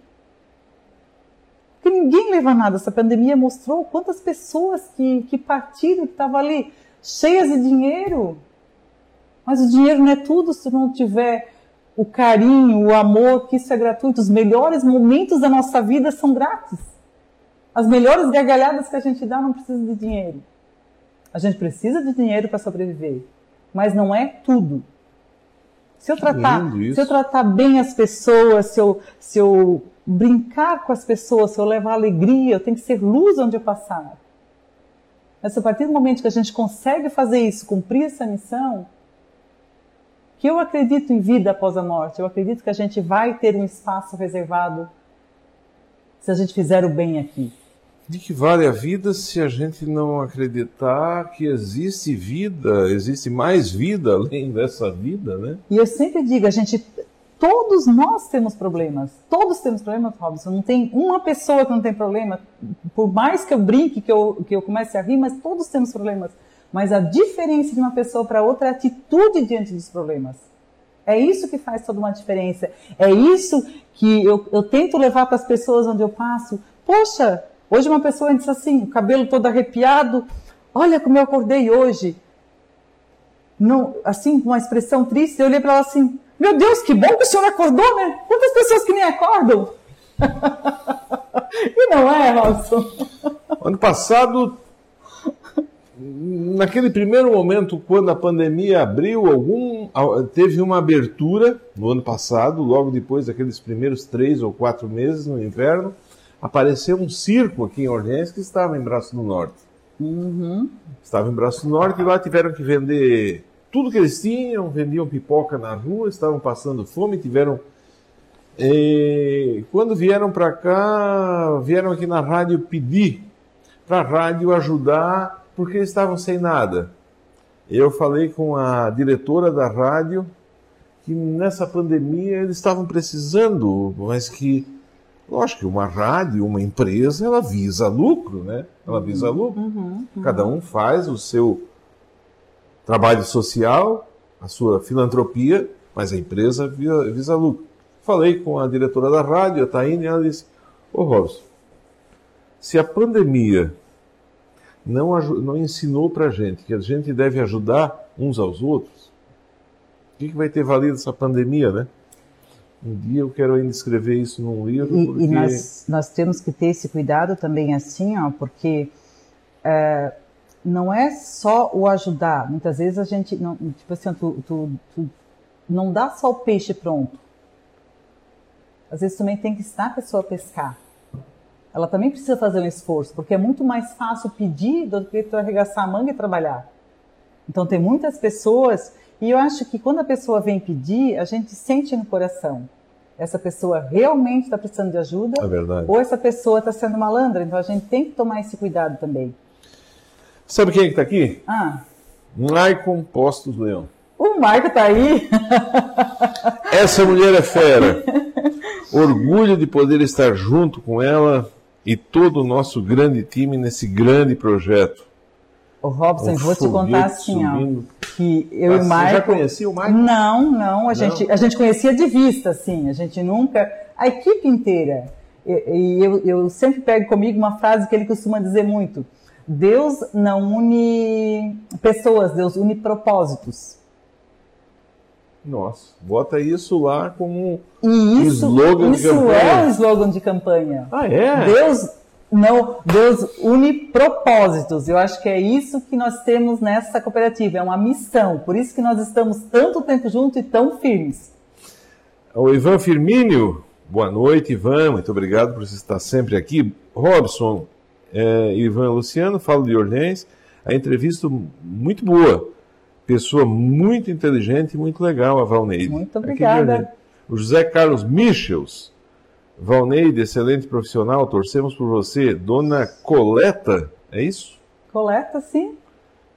Porque ninguém leva nada. Essa pandemia mostrou quantas pessoas que, que partiram, que estavam ali cheias de dinheiro. Mas o dinheiro não é tudo se não tiver o carinho, o amor, que isso é gratuito. Os melhores momentos da nossa vida são grátis. As melhores gargalhadas que a gente dá não precisam de dinheiro. A gente precisa de dinheiro para sobreviver, mas não é tudo. Se eu tratar, se eu tratar bem as pessoas, se eu, se eu brincar com as pessoas, se eu levar alegria, eu tenho que ser luz onde eu passar. Mas a partir do momento que a gente consegue fazer isso, cumprir essa missão, que eu acredito em vida após a morte, eu acredito que a gente vai ter um espaço reservado se a gente fizer o bem aqui. De que vale a vida se a gente não acreditar que existe vida, existe mais vida além dessa vida, né? E eu sempre digo, a gente, todos nós temos problemas, todos temos problemas, Robson. Não tem uma pessoa que não tem problema. Por mais que eu brinque, que eu, que eu comece a rir, mas todos temos problemas. Mas a diferença de uma pessoa para outra é a atitude diante dos problemas. É isso que faz toda uma diferença. É isso que eu, eu tento levar para as pessoas onde eu passo. Poxa, Hoje uma pessoa disse assim, cabelo todo arrepiado, olha como eu acordei hoje. Não, assim, com uma expressão triste, eu olhei para ela assim, meu Deus, que bom que o senhor acordou, né? Quantas pessoas que nem acordam? e não é, Robson? Ano passado, naquele primeiro momento, quando a pandemia abriu, algum, teve uma abertura no ano passado, logo depois daqueles primeiros três ou quatro meses no inverno, apareceu um circo aqui em Orleans que estava em Braço do Norte. Uhum. Estava em Braço do Norte e lá tiveram que vender tudo que eles tinham, vendiam pipoca na rua, estavam passando fome, tiveram. E quando vieram para cá, vieram aqui na rádio pedir para a rádio ajudar, porque eles estavam sem nada. Eu falei com a diretora da rádio que nessa pandemia eles estavam precisando, mas que Lógico que uma rádio, uma empresa, ela visa lucro, né? Ela visa uhum, lucro. uhum, uhum. Cada um faz o seu trabalho social, a sua filantropia, mas a empresa visa, visa lucro. Falei com a diretora da rádio, a Taine, e ela disse: Ô Robson, se a pandemia não, não ensinou para a gente que a gente deve ajudar uns aos outros, o que, que vai ter valido essa pandemia, né? Um dia eu quero ainda escrever isso num livro. E, porque... e nós, nós, temos que ter esse cuidado também assim, ó, porque é, não é só o ajudar. Muitas vezes a gente, não, tipo assim, tu, tu, tu não dá só o peixe pronto. Às vezes também tem que estar a pessoa a pescar. Ela também precisa fazer um esforço, porque é muito mais fácil pedir do que tu arregaçar a manga e trabalhar. Então tem muitas pessoas e eu acho que quando a pessoa vem pedir, a gente sente no coração. Essa pessoa realmente está precisando de ajuda. É. Ou essa pessoa está sendo malandra. Então a gente tem que tomar esse cuidado também. Sabe quem é que está aqui? Ah. Maicon Postos Leão. O Marco está aí. Essa mulher é fera. Orgulho de poder estar junto com ela e todo o nosso grande time nesse grande projeto. O Robson, um vou te contar assim, ó, que eu e o Marco... Você já conhecia o Marco? Não, não, a, não. Gente, a gente conhecia de vista, assim, a gente nunca... A equipe inteira. E, e eu, eu sempre pego comigo uma frase que ele costuma dizer muito. Deus não une pessoas, Deus une propósitos. Nossa, bota isso lá como um isso, slogan isso de campanha. Isso é um slogan de campanha. Ah, é? Deus não, Deus une propósitos. Eu acho que é isso que nós temos nessa cooperativa, é uma missão. Por isso que nós estamos tanto tempo juntos e tão firmes. O Ivan Firmínio, boa noite, Ivan. Muito obrigado por você estar sempre aqui. Robson, é, Ivan Luciano, falo de Orleans. A entrevista muito boa. Pessoa muito inteligente e muito legal, a Valneide. Muito obrigada. O José Carlos Michels. Valneide, excelente profissional, torcemos por você. Dona Coleta, é isso? Coleta, sim.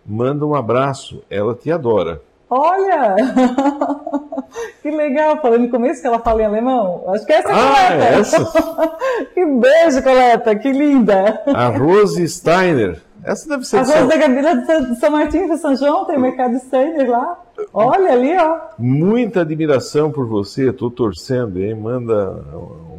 manda um abraço. Ela te adora. Olha! que legal, falando no começo que ela fala em alemão. Acho que essa é a Ah, Coleta. é essa? que beijo, Coleta, que linda! A Rose Steiner. Essa deve ser A de Rosa São- da Gabila de São- Martinho de São João, tem o mercado Steiner lá. Olha ali, ó. muita admiração por você. Estou torcendo, hein? Manda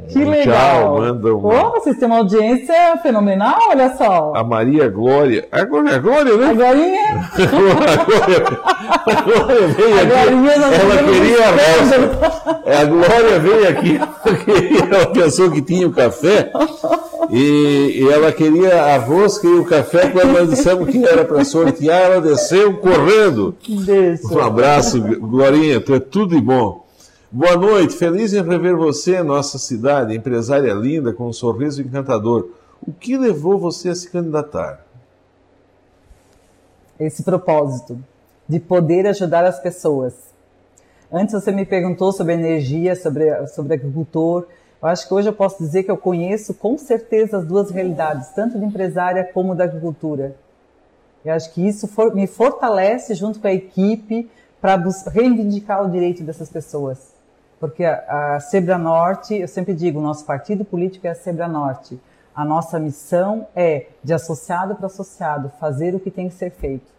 Que um legal. tchau, manda um. Pô, vocês têm uma audiência fenomenal, olha só. A Maria Glória. A Glória, a Glória né? A Glória, a Glória veio aqui. Ela queria a. É, A Glória veio aqui, ela queria- ela pensou que tinha o café e, e ela queria a rosca e o café. Quando nós dissemos que era para sortear, ela desceu correndo. Um abraço, Glorinha, tu é tudo de bom. Boa noite, feliz em rever você, nossa cidade, empresária linda, com um sorriso encantador. O que levou você a se candidatar? esse propósito de poder ajudar as pessoas. Antes você me perguntou sobre energia, sobre, sobre agricultor. Eu acho que hoje eu posso dizer que eu conheço com certeza as duas realidades, tanto de empresária como da agricultura. Eu acho que isso for- me fortalece junto com a equipe para reivindicar o direito dessas pessoas. Porque a, a Sebra Norte, eu sempre digo, o nosso partido político é a Sebra Norte. A nossa missão é, de associado para associado, fazer o que tem que ser feito.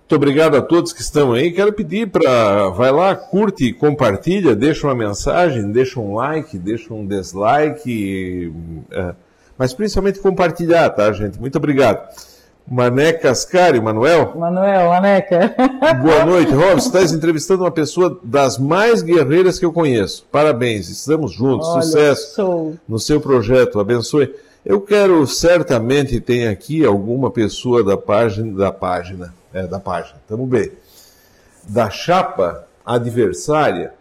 Muito obrigado a todos que estão aí. Quero pedir para. Vai lá, curte, compartilha, deixa uma mensagem, deixa um like, deixa um dislike. é, mas principalmente compartilhar, tá, gente? Muito obrigado. Mané Cascari, Manuel. Manuel, Aneca. Boa noite, Rob. Você está entrevistando uma pessoa das mais guerreiras que eu conheço. Parabéns, estamos juntos. Olha, Sucesso show. no seu projeto. Abençoe. Eu quero certamente tem aqui alguma pessoa da página da página, é da página. Tamo bem. Da chapa adversária.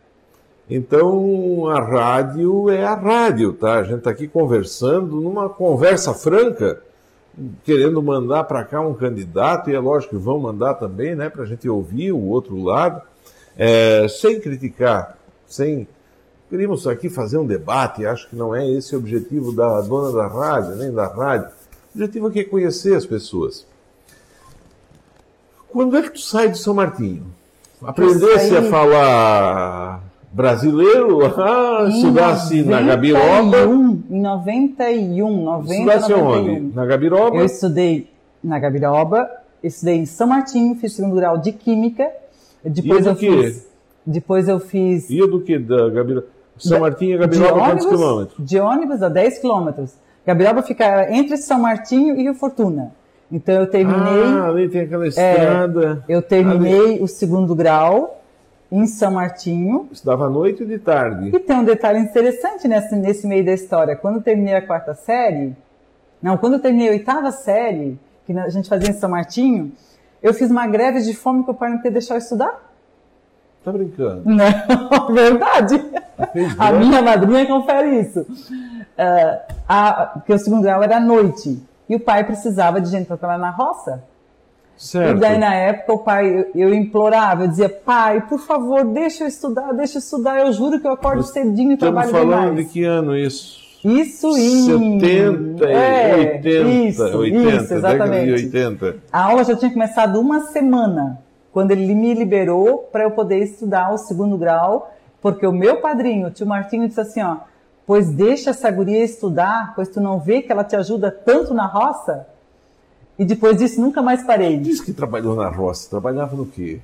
Então a rádio é a rádio, tá? A gente está aqui conversando numa conversa franca, querendo mandar para cá um candidato, e é lógico que vão mandar também, né, para a gente ouvir o outro lado, é, sem criticar, sem. Queríamos aqui fazer um debate, acho que não é esse o objetivo da dona da rádio, nem da rádio. O objetivo aqui é conhecer as pessoas. Quando é que tu sai de São Martinho? Aprendesse a falar brasileiro? Ah, estudasse na Gabiroba? 91, Em 91, 90, Estudasse 91. onde? Na Gabiroba? Eu estudei na Gabiroba, estudei em São Martinho, fiz segundo grau de Química. Depois do eu quê? fiz. Depois eu fiz. Ia do que? Da Gabiroba? São Martinho e Gabiroba, quantos ônibus- quilômetros? De ônibus a 10 quilômetros. Gabiroba fica entre São Martinho e Rio Fortuna. Então eu terminei. Ah, ali tem aquela é, estrada. eu terminei o segundo grau em São Martinho. Estudava à noite e de tarde. E tem um detalhe interessante nesse, nesse meio da história. Quando eu terminei a quarta série, não, quando eu terminei a oitava série, que a gente fazia em São Martinho, eu fiz uma greve de fome que o pai não queria deixar eu estudar. Tá brincando. Não, verdade. A minha madrinha confere isso. Ah, a- porque o segundo grau era à noite. E o pai precisava de gente para trabalhar na roça. Certo. E daí, na época, o pai, eu, implorava, eu dizia, pai, por favor, deixa eu estudar, deixa eu estudar, eu juro que eu acordo cedinho e Estamos trabalho falando demais. de que ano isso? Isso em... 70 e É, 80. Isso, 80, isso, exatamente. de 80. A aula já tinha começado uma semana, quando ele me liberou para eu poder estudar o segundo grau, porque o meu padrinho, o tio Martinho, disse assim, ó, pois deixa essa guria estudar, pois tu não vê que ela te ajuda tanto na roça? E depois disso nunca mais parei. Diz que trabalhou na roça. Trabalhava no quê?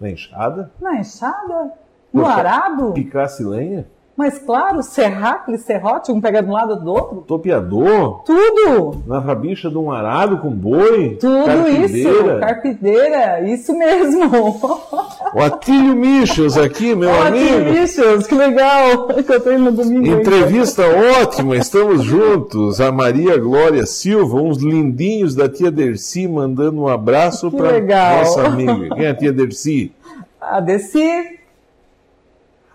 Na enxada? Na enxada? No Corta- arado? Picasse lenha? Mas claro, serrar aquele serrote, um pega de um lado do outro. Topeador? Tudo! Na rabicha de um arado com boi? Tudo isso! Carpideira? Carpideira, isso mesmo! O Atílio Michels aqui, meu Ótimo, amigo. bichos, que legal! Encontrei ele no domingo. ainda. Entrevista ótima, estamos juntos. A Maria Glória Silva, uns lindinhos da tia Dercy, mandando um abraço Que para nossa amiga. Quem é a tia Dercy? Ah, desci.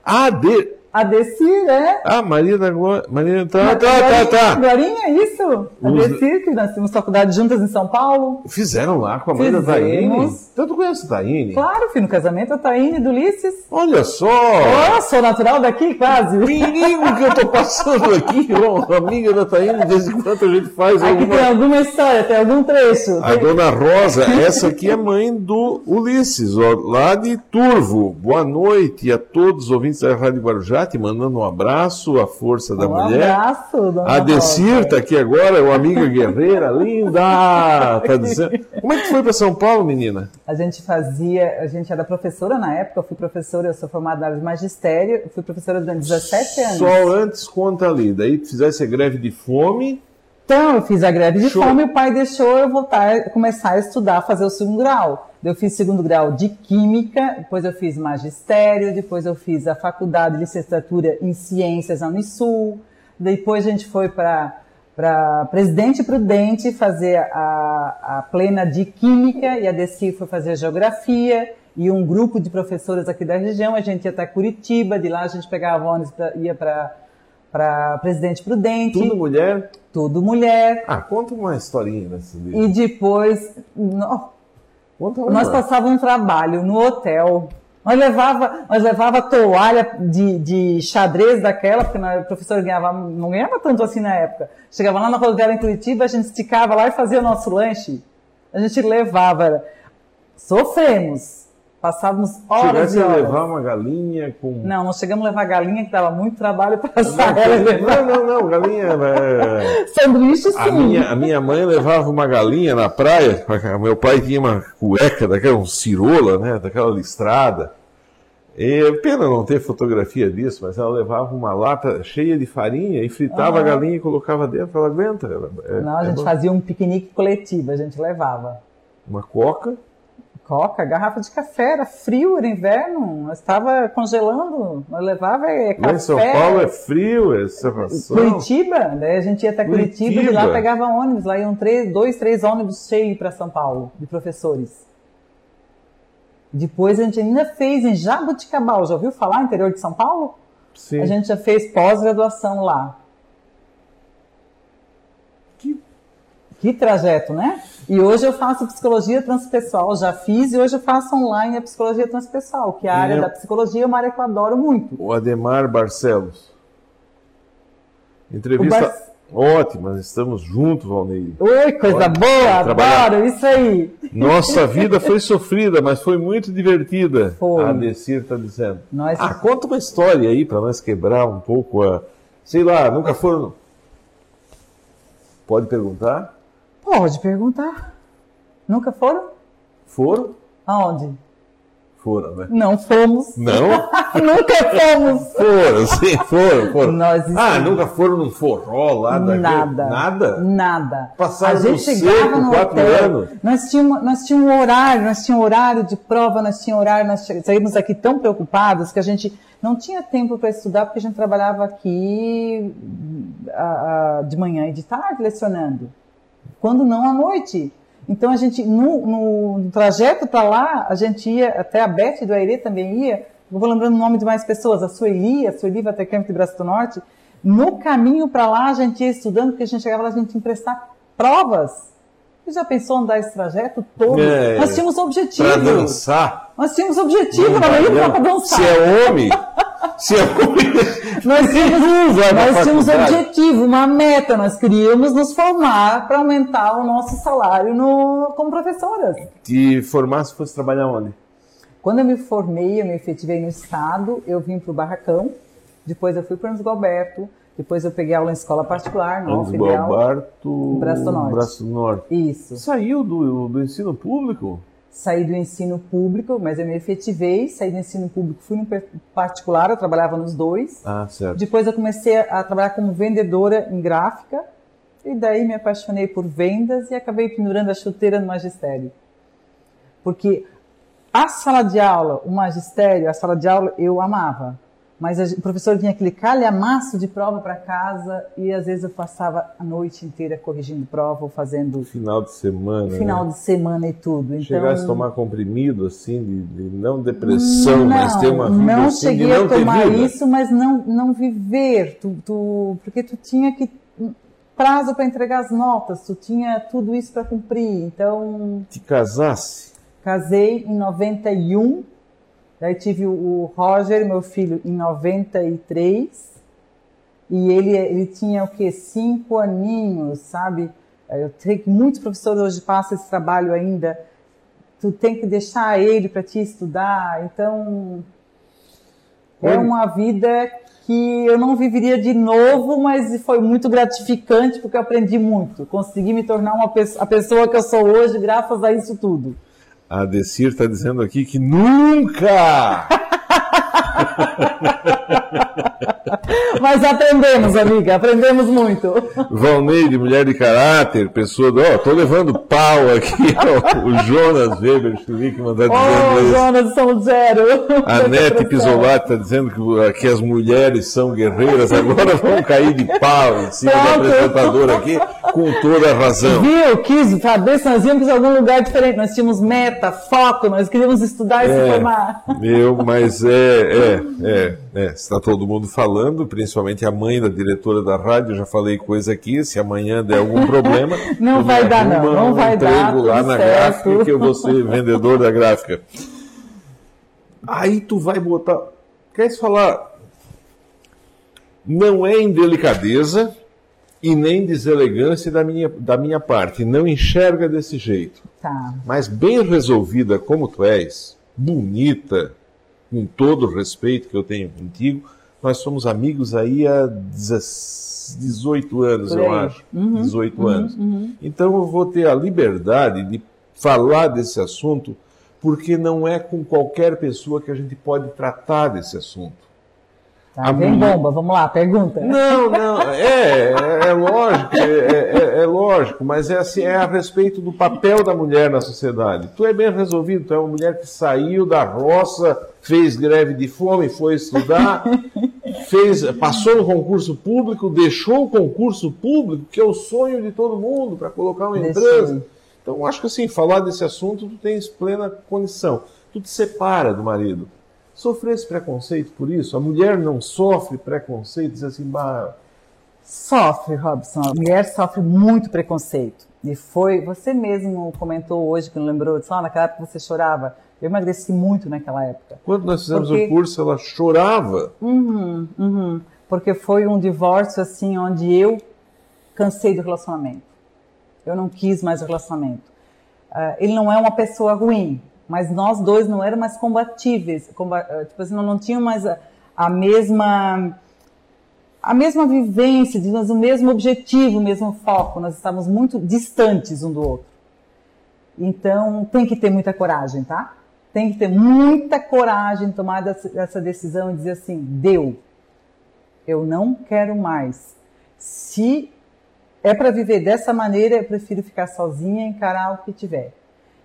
Ah, de... A Decir, é. Ah, Maria da Glória. Maria... Tá, Mas tá, tá, Glorinha- tá. Glorinha, isso. A Os- Decir, que nós temos faculdade juntas em São Paulo. Fizeram lá com a mãe da Taine. Fizemos. Então tu conhece a Taine? Claro, filho, no casamento, a Taine do Ulisses. Olha só! Oh, sou natural daqui, quase. Perigo que eu tô passando aqui, ó, amiga da Taine, de vez em quando a gente faz Aqui alguma... tem alguma história, tem algum trecho. A Tem- dona Rosa, essa aqui é mãe do Ulisses, ó, lá de Turvo. Boa noite a todos os ouvintes da Rádio Guarujá, te mandando um abraço, a força da Um mulher. abraço, dona A Decir Rosa. tá aqui agora, uma amiga guerreira, linda, tá dizendo. Como é que foi para São Paulo, menina? A gente fazia, a gente era professora na época, eu fui professora, eu sou formada na área de magistério, fui professora durante 17 anos. Só antes conta ali, daí fizesse a greve de fome, Então, eu fiz a greve de Show. fome e o pai deixou eu voltar, começar a estudar, fazer o segundo grau. Eu fiz segundo grau de Química, depois eu fiz magistério, depois eu fiz a faculdade de licenciatura em Ciências na Unisul, depois a gente foi para para Presidente Prudente fazer a, a plena de Química e a Deci foi fazer Geografia e um grupo de professoras aqui da região, a gente ia até Curitiba, de lá a gente pegava ônibus, pra, ia para para Presidente Prudente tudo mulher. tudo mulher. Ah, conta uma historinha nesse livro. E depois, no- nós passávamos um trabalho no hotel. Nós levava, nós levava toalha de, de xadrez daquela, porque o professor ganhava, não ganhava tanto assim na época. Chegava lá na rodoviária em Curitiba, a gente esticava lá e fazia o nosso lanche. A gente levava. Sofremos. Passávamos horas Chegasse e a horas. levar uma galinha com. Não, não chegamos a levar galinha, que dava muito trabalho passar ela e levar. Não, não, não, galinha. é, Sanduíche, sim. A minha, a minha mãe levava uma galinha na praia. Meu pai tinha uma cueca daquela, um cirola, né? Daquela listrada. E, pena não ter fotografia disso, mas ela levava uma lata cheia de farinha e fritava a galinha e colocava dentro. Ela aguenta. Ela, é- Não, a é gente bom. fazia um piquenique coletivo, a gente levava. Uma coca. Coca, garrafa de café, era frio, era inverno, estava congelando, nós levava é, café. Lá em São Paulo é frio, é serração. Curitiba, daí a gente ia até Curitiba, e de lá Curitiba. pegava ônibus, lá iam três, dois, três ônibus cheios para São Paulo, de professores. Depois a gente ainda fez em Jabuticabal, já ouviu falar, interior de São Paulo? Sim. A gente já fez pós-graduação lá. Que- Que trajeto, né? E hoje eu faço psicologia transpessoal, já fiz, e hoje eu faço online a psicologia transpessoal, que a área eu- da psicologia é uma área que eu adoro muito. O Ademar Barcelos. Entrevista Bar- ótima, estamos juntos, Valneir. Oi, coisa Olha, boa, adoro, isso aí. Nossa vida foi sofrida, mas foi muito divertida. Foi. A Decir está dizendo. Nós- Ah, conta uma história aí para nós quebrar um pouco a. Sei lá, nunca foram. Pode perguntar? Pode perguntar. Nunca foram? Foram? Aonde? Foram, né? Não fomos. Não? Nunca fomos. Foram, sim, foram, foram. Nós Ah, estamos- nunca foram num forró lá daquele- Nada. Nada? Nada. Passaram a gente no chegava no quatro hotel. anos. Nós tínhamos, nós tínhamos um horário, nós tínhamos horário de prova, nós tínhamos horário, nós saímos aqui tão preocupados que a gente não tinha tempo para estudar porque a gente trabalhava aqui ah, ah, de manhã e de tarde lecionando. Quando não à noite. Então a gente, no, no- trajeto para lá, a gente ia, até a Beth do Aire também ia, eu vou lembrando o nome de mais pessoas, a Sueli, a Sueli vai até Campo de Braço do Norte. No caminho para lá, a gente ia estudando, porque a gente chegava lá, a gente ia prestar provas. Você já pensou andar esse trajeto todo? É, Nós tínhamos objetivo. Para dançar. Nós tínhamos objetivo, não para dançar. Se é homem, se homem, Nós tínhamos, nós tínhamos faculdade. objetivo, uma meta, nós queríamos nos formar para aumentar o nosso salário no, como professoras. te formasse fosse trabalhar onde? Quando eu me formei, eu me efetivei no Estado, eu vim para o Barracão, depois eu fui para o Galberto, depois eu peguei aula em escola particular, não filial. Galbarto, Braço Norte. Braço Norte. Isso. Saiu do, do ensino público? Saí do ensino público, mas eu me efetivei, saí do ensino público, fui no particular, eu trabalhava nos dois. Ah, certo. Depois eu comecei a trabalhar como vendedora em gráfica, e daí me apaixonei por vendas e acabei pendurando a chuteira no magistério. Porque a sala de aula, o magistério, a sala de aula eu amava. Mas o professor vinha aquele calhamaço de prova para casa e às vezes eu passava a noite inteira corrigindo prova ou fazendo. Final de semana. Final né? de semana e tudo. Então, Chegasse a tomar comprimido, assim, de, de não depressão, não, mas ter uma vida Não assim, cheguei não a tomar isso, mas não, não viver. Tu, tu, porque tu tinha que. prazo para entregar as notas, tu tinha tudo isso para cumprir. Então, Te casasse. casei em 91, daí tive o- Roger, meu filho, em 93, e ele, ele tinha o quê? Cinco aninhos, sabe? Eu sei que muitos professores hoje passam esse trabalho ainda. Tu tem que deixar ele para te estudar, então é uma vida que eu não viveria de novo, mas foi muito gratificante porque eu aprendi muito. Consegui me tornar uma pessoa, a pessoa que eu sou hoje graças a isso tudo. A Decir está dizendo aqui que nunca! Mas aprendemos, amiga, aprendemos muito. Valneide, mulher de caráter, pessoa do. Ó, tô levando pau aqui, ó, o Jonas Weber Schlickman está dizendo Oh, isso. Jonas, são zero. A Nete Pisolati está dizendo que, que as mulheres são guerreiras, agora vão cair de pau em cima do Pronto. apresentador aqui, com toda a razão. Viu? Quis saber se nós íamos para algum lugar diferente. Nós tínhamos meta, foco, nós queríamos estudar e se É, formar. eu, mas é, é, é, é, está todo mundo falando, principalmente a mãe da diretora da rádio, já falei coisa aqui, se amanhã der algum problema, Não vai dar, não, não um vai dar, lá na certo. gráfica, que eu vou ser vendedor da gráfica. Aí tu vai botar, queres falar, não é indelicadeza e nem deselegância da minha, da minha parte, não enxerga desse jeito. Tá. Mas bem resolvida como tu és, bonita, com todo o respeito que eu tenho contigo, nós somos amigos aí há 10 18 anos, eu acho. 18 anos. Então eu vou ter a liberdade de falar desse assunto, porque não é com qualquer pessoa que a gente pode tratar desse assunto. Tá, A vem bomba, vamos lá, pergunta. Não, não, é, é, é lógico, é, é- é lógico, mas é assim, é a respeito do papel da mulher na sociedade. Tu é bem resolvido, tu é uma mulher que saiu da roça, fez greve de fome, foi estudar, fez, passou no concurso público, deixou o concurso público, que é o sonho de todo mundo, para colocar uma empresa. Então, acho que assim, falar desse assunto, tu tens plena condição. Tu te separa do marido. Sofrer esse preconceito por isso? A mulher não sofre preconceito, diz assim, bah, Sofre, Robson. A mulher sofre muito preconceito. E foi, você mesmo comentou hoje, que não lembrou, disse, ah, naquela época você chorava. Eu emagreci muito naquela época. quando nós fizemos Porque- o curso, ela chorava. Uhum, uhum. Porque foi um divórcio assim onde eu cansei do relacionamento. Eu não quis mais o relacionamento. Ah, ele não é uma pessoa ruim, mas nós dois não éramos mais combatíveis. Comba ah, tipo assim, não, não tínhamos mais a, a mesma a mesma vivência, digamos, o mesmo objetivo, o mesmo foco. Nós estávamos muito distantes um do outro. Então, tem que ter muita coragem, tá? Tem que ter muita coragem de tomar essa decisão e dizer assim: deu. Eu não quero mais. Se é para viver dessa maneira, eu prefiro ficar sozinha e encarar o que tiver.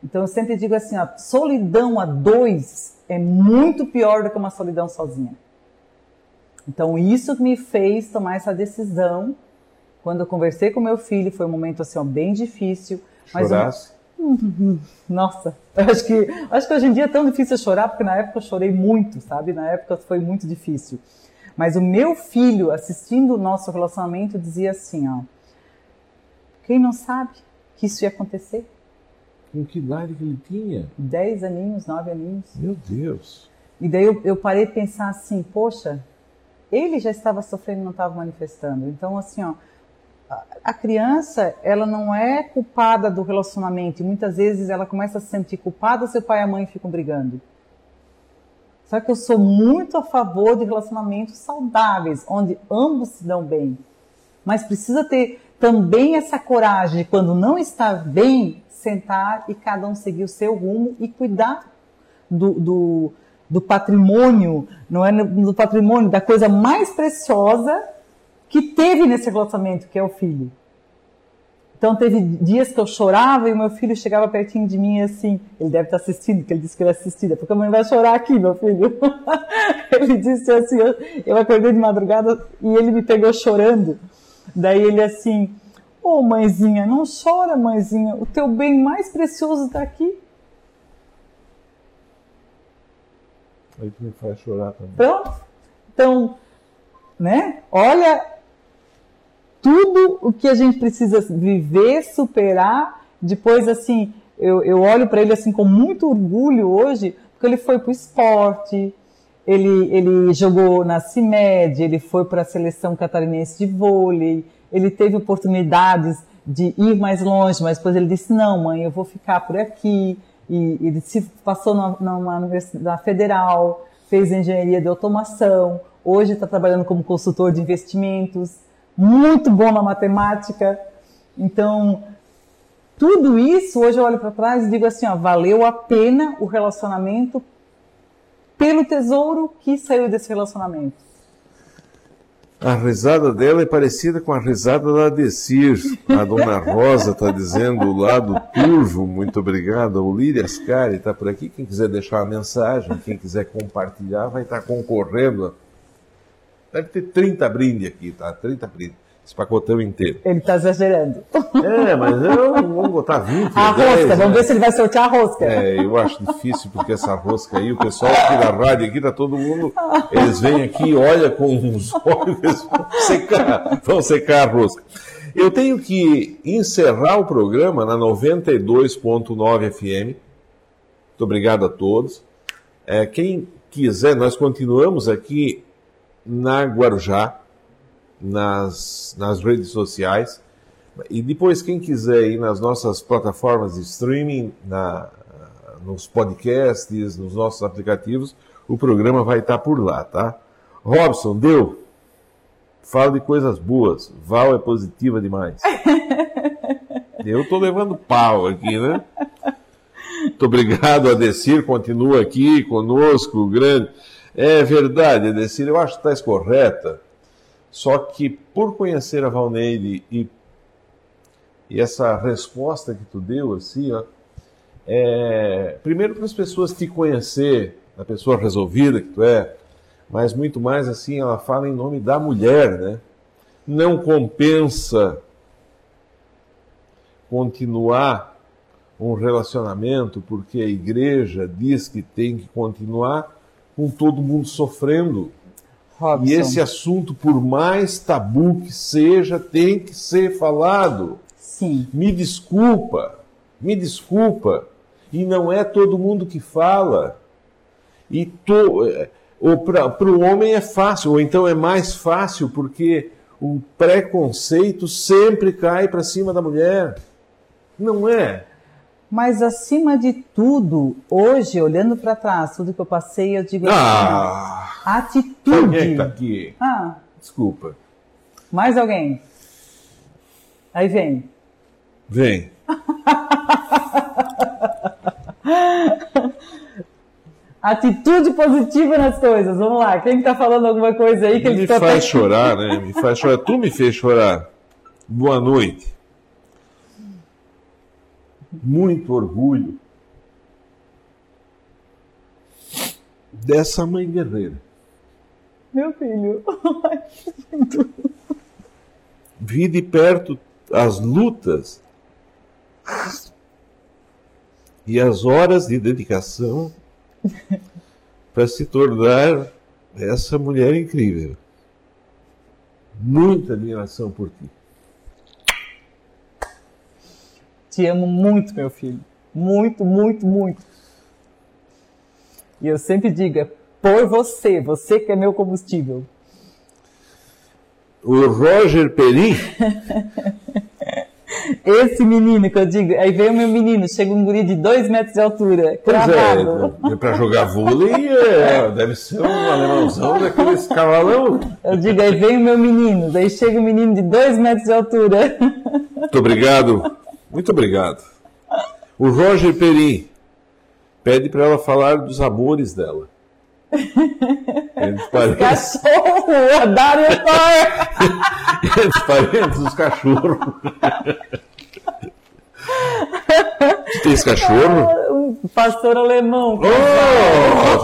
Então, eu sempre digo assim: ó, solidão a dois é muito pior do que uma solidão sozinha. Então, isso me fez tomar essa decisão. Quando eu conversei com meu filho, foi um momento assim, ó, bem difícil. Chorasse. nossa, acho que, acho que hoje em dia é tão difícil chorar, porque na época eu chorei muito, sabe? Na época foi muito difícil. Mas o meu filho, assistindo o nosso relacionamento, dizia assim, ó. Quem não sabe que isso ia acontecer? Com que idade que ele tinha? Dez aninhos, nove aninhos. Meu Deus. E daí eu, eu parei de pensar assim, poxa, ele já estava sofrendo e não estava manifestando. Então, assim, ó, a- criança, ela não é culpada do relacionamento. E muitas vezes ela começa a se sentir culpada se o pai e a mãe ficam brigando. Só que eu sou muito a favor de relacionamentos saudáveis, onde ambos se dão bem. Mas precisa ter também essa coragem de, quando não está bem, sentar e cada um seguir o seu rumo e cuidar do, do, do patrimônio, não é do patrimônio, da coisa mais preciosa que teve nesse relacionamento, que é o filho. Então, teve dias que eu chorava e o meu filho chegava pertinho de mim assim, ele deve estar assistindo, porque ele disse que ele assistia, porque a mãe vai chorar aqui, meu filho. ele disse assim, eu, eu acordei de madrugada e ele me pegou chorando. Daí ele assim, ô oh, mãezinha, não chora mãezinha, o teu bem mais precioso está aqui. Aí tu me faz chorar também. Pronto. Então, né? Olha tudo o que a gente precisa viver, superar. Depois, assim, eu, eu olho para ele assim com muito orgulho hoje, porque ele foi para o esporte, ele, ele jogou na CIMED, ele foi para a seleção catarinense de vôlei, ele teve oportunidades de ir mais longe, mas depois ele disse, não mãe, eu vou ficar por aqui. E ele se passou na, numa universidade federal, fez engenharia de automação, hoje está trabalhando como consultor de investimentos, muito bom na matemática. Então, tudo isso, hoje eu olho para trás e digo assim, ó, valeu a pena o relacionamento pelo tesouro que saiu desse relacionamento. A risada dela é parecida com a risada da Decir. A dona Rosa está dizendo o lado turvo, muito obrigado. O Líria Ascari está por aqui. Quem quiser deixar uma mensagem, quem quiser compartilhar, vai estar tá concorrendo. Deve ter 30 brindes aqui, tá? 30 brindes esse pacotão inteiro. Ele está exagerando. É, mas eu vou botar 20. A 10, rosca, né? vamos ver se ele vai sortear a rosca. É, eu acho difícil, porque essa rosca aí, o pessoal aqui da rádio aqui, tá todo mundo. Eles vêm aqui, olha com os olhos, vão secar, vão secar a rosca. Eu tenho que encerrar o programa na 92.9 FM. Muito obrigado a todos. É, quem quiser, nós continuamos aqui na Guarujá nas, nas redes sociais. E depois, quem quiser ir nas nossas plataformas de streaming, na, nos podcasts, nos nossos aplicativos, o programa vai estar por lá, tá? Robson, deu? Fala de coisas boas. Val é positiva demais. Eu tô levando pau aqui, né? Muito obrigado, Adecir. Continua aqui conosco, grande. É verdade, Adecir, eu acho que está correta. Só que por conhecer a Valneide e, e essa resposta que tu deu, assim, ó, é, primeiro para as pessoas te conhecer, a pessoa resolvida que tu é, mas muito mais assim, ela fala em nome da mulher, né? Não compensa continuar um relacionamento porque a igreja diz que tem que continuar com todo mundo sofrendo. Robson. E esse assunto, por mais tabu que seja, tem que ser falado. Sim. Me desculpa, me desculpa. E não é todo mundo que fala. E to, é, para o homem é fácil, ou então é mais fácil, porque o preconceito sempre cai para cima da mulher. Não é? Mas acima de tudo, hoje, olhando para trás, tudo que eu passei, eu digo ah, assim, atitude. Quem é tá aqui? Ah. Desculpa. Mais alguém? Aí vem. Vem. Atitude positiva nas coisas. Vamos lá. Quem está falando alguma coisa aí que me ele faz tá... chorar, né? Me faz chorar. Tu me fez chorar. Boa noite muito orgulho dessa mãe guerreira. Meu filho. Vi de perto as lutas e as horas de dedicação para se tornar essa mulher incrível. Muita admiração por ti. Te amo muito, meu filho. Muito, muito, muito. E eu sempre digo, é por você, você que é meu combustível. O Roger Perim. Esse menino que eu digo, aí vem o meu menino, chega um guri de dois metros de altura, cravado. É, é para jogar vôlei, é, deve ser um alemãozão daqueles cavalão. Eu digo, aí vem o meu menino, daí chega um menino de dois metros de altura. Muito obrigado. Muito obrigado. O Roger Perim pede para ela falar dos amores dela. Entre parentes. Cachorro, Dário Entre parentes, os cachorros. Tem esse cachorro? Um pastor alemão. Oh,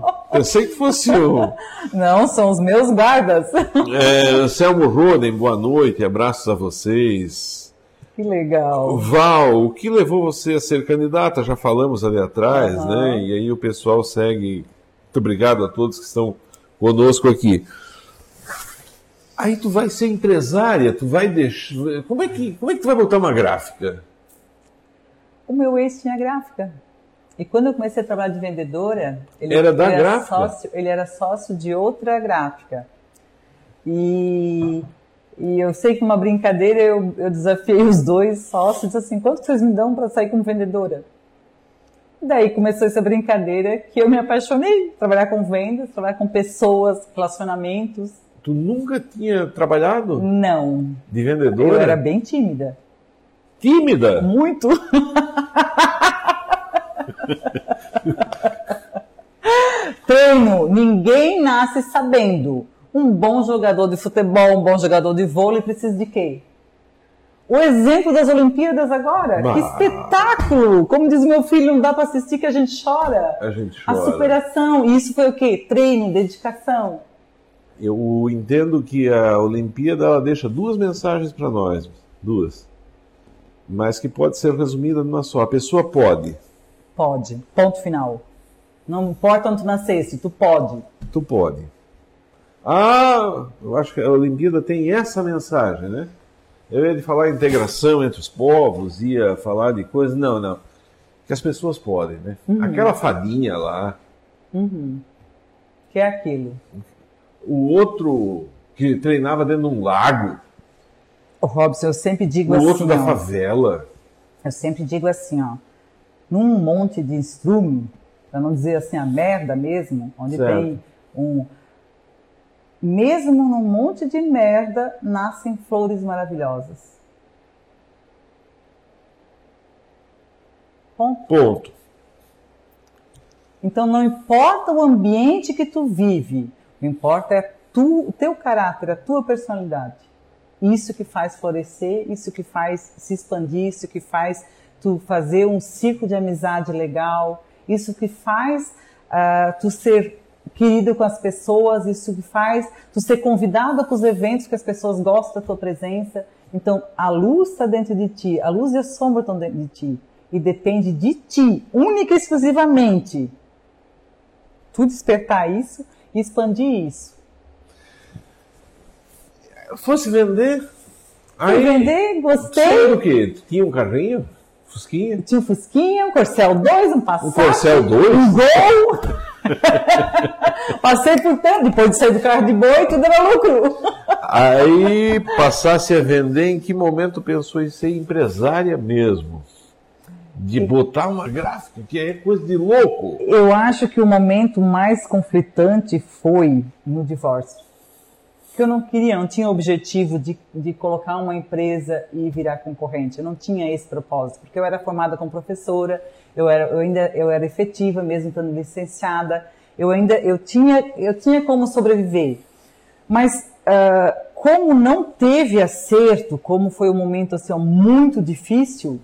tá? Pensei que fosse o. Não, são os meus guardas. É, Anselmo Roden, boa noite, abraços a vocês. Que legal. Val, o que levou você a ser candidata? Já falamos ali atrás, Aham. né? E aí o pessoal segue. Muito obrigado a todos que estão conosco aqui. Aí tu vai ser empresária, tu vai deixar. Como é que, como é que tu vai botar uma gráfica? O meu ex tinha gráfica. E quando eu comecei a trabalhar de vendedora, ele Era da ele gráfica? Sócio, ele era sócio de outra gráfica. E, e eu sei que numa brincadeira eu, eu desafiei os dois sócios disse assim, quanto vocês me dão para sair como vendedora? Daí começou essa brincadeira que eu me apaixonei. Trabalhar com vendas, trabalhar com pessoas, relacionamentos. Tu nunca tinha trabalhado Não, de vendedora? eu era bem tímida. tímida. Muito. Treino. Ninguém nasce sabendo. Um bom jogador de futebol, um bom jogador de vôlei precisa de quê? O exemplo das Olimpíadas agora. Bah. Que espetáculo! Como diz meu filho, não dá para assistir que a gente chora. A gente A chora. superação. E isso foi o quê? Treino, dedicação. Eu entendo que a Olimpíada ela deixa duas mensagens para nós, duas, mas que pode ser resumida numa só. A pessoa pode, Pode. Ponto final. Não importa onde tu nascesse, tu pode. tu pode. Ah, eu acho que a Olimpíada tem essa mensagem, né? Eu ia de falar integração entre os povos, ia falar de coisas, não, não. Que as pessoas podem, né? Aquela fadinha lá, Que é aquilo. o outro que treinava dentro de um lago, Ô, Robson, eu sempre digo o assim, outro da ó, favela. eu sempre digo assim, ó, num monte de estrume, para não dizer assim a merda mesmo, onde Certo. tem um mesmo num monte de merda nascem flores maravilhosas. Ponto. Ponto. Então não importa o ambiente que tu vive, o que importa é tu, o teu caráter, a tua personalidade. Isso que faz florescer, isso que faz se expandir, isso que faz tu fazer um ciclo de amizade legal, isso que faz ah, tu ser querido com as pessoas, isso que faz tu ser convidado para os eventos que as pessoas gostam da tua presença. Então a luz está dentro de ti, a luz e a sombra estão dentro de ti e depende de ti, única e exclusivamente, tu despertar isso e expandir isso. Fosse vender, aí vender, gostei. Saiu do quê? Tinha um carrinho? Fusquinha? Tinha um Fusquinha, um Corcel 2, um Passat. Um Corcel 2? Um Gol. Passei por tanto, depois de sair do carro de boi, tudo era lucro. Aí passasse a vender, em que momento pensou em ser empresária mesmo? De botar uma gráfica, que é coisa de louco. Eu acho que o momento mais conflitante foi no divórcio. Porque eu não queria, não tinha o objetivo de, de colocar uma empresa e virar concorrente. Eu não tinha esse propósito, porque eu era formada como professora, eu, era, eu ainda eu era efetiva, mesmo estando licenciada. Eu ainda eu tinha, eu tinha como sobreviver. Mas ah, como não teve acerto, como foi um momento assim, ó, muito difícil,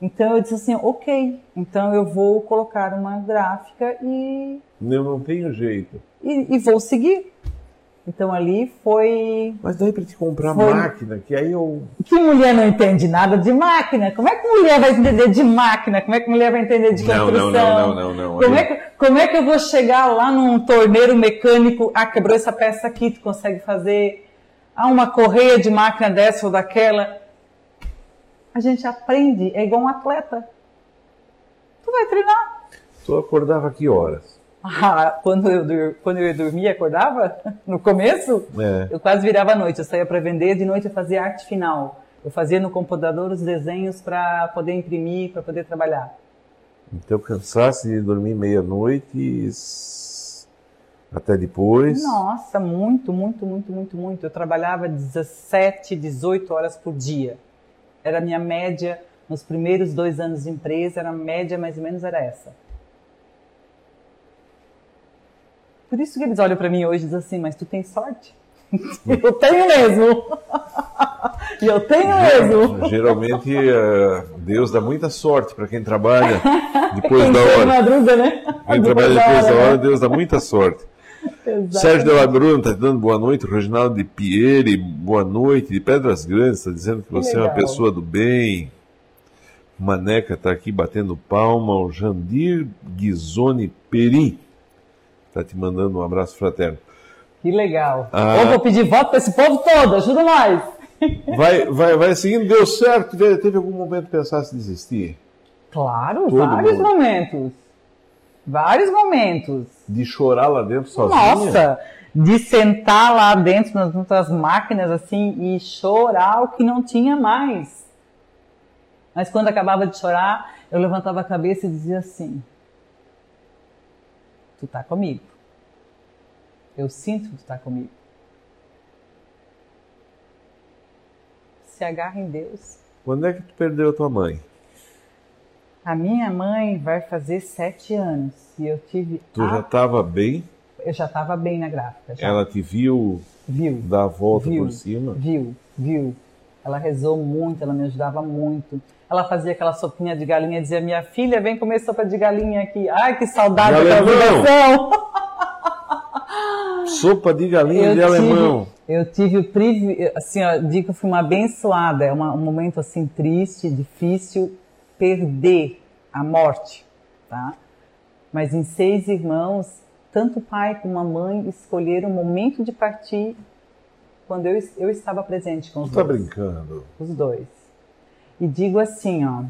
então eu disse assim, ok, então eu vou colocar uma gráfica e, Eu não tenho jeito. e, e vou seguir. Então ali foi. Mas daí para te comprar Foi. máquina, que aí eu. Que mulher não entende nada de máquina? Como é que mulher vai entender de máquina? Como é que mulher vai entender de Não, construção? não, não, não, não, não. Como é, que, como é que eu vou chegar lá num torneiro mecânico? Ah, quebrou essa peça aqui, tu consegue fazer? Ah, uma correia de máquina dessa ou daquela. A gente aprende, é igual um atleta. Tu vai treinar. Tu acordava que horas? Ah, quando eu, quando eu ia dormir, acordava? No começo? É. Eu quase virava à noite. Eu saía para vender, de noite eu fazia arte final. Eu fazia no computador os desenhos para poder imprimir, para poder trabalhar. Então cansasse de dormir meia-noite s- até depois. Nossa, muito, muito, muito, muito, muito. Eu trabalhava 17, 18 horas por dia. Era a minha média nos primeiros dois anos de empresa, era a média mais ou menos era essa. Por isso que eles olham para mim hoje e dizem assim, mas tu tem sorte. eu tenho mesmo. e eu tenho mesmo. Geralmente, eh, Deus dá muita sorte para quem trabalha depois Quem da hora. madruga, né? Quem trabalha depois da hora, Deus dá muita sorte. Sérgio de Labruna está dando boa noite. Reginaldo de Pieri, boa noite. De Pedras Grandes está dizendo que você é uma pessoa do bem. Maneca está aqui batendo palma. O Jandir Ghisoni Peri está te mandando um abraço fraterno. Que legal. Ah. Ou vou pedir voto para esse povo todo, ajuda nós. Vai, vai, vai seguindo, deu certo. Teve algum momento que pensasse em desistir? Claro, Todo vários mundo. momentos. Vários momentos. De chorar lá dentro sozinha? Nossa, de sentar lá dentro nas outras máquinas assim e chorar o que não tinha mais. Mas quando acabava de chorar, eu levantava a cabeça e dizia assim: Tu tá comigo. Eu sinto que tu tá comigo. Se agarra em Deus. Quando é que tu perdeu a tua mãe? A minha mãe vai fazer sete anos e eu tive. Tu a- já estava bem? Eu já estava bem na gráfica. Já. Ela te viu viu. dar a volta viu, por cima? Viu, viu. Ela rezou muito, ela me ajudava muito. Ela fazia aquela sopinha de galinha e dizia: Minha filha, vem comer sopa de galinha aqui. Ai, que saudade De ligação. Sopa de galinha de alemão. eu tive o privilégio, assim, ó, digo que eu fui uma abençoada. É uma- um momento assim triste, difícil, perder a morte, tá? Mas em seis irmãos, tanto o pai como a mãe escolheram o momento de partir quando eu, eu estava presente com os Tu tá dois brincando? os dois. E digo assim, ó,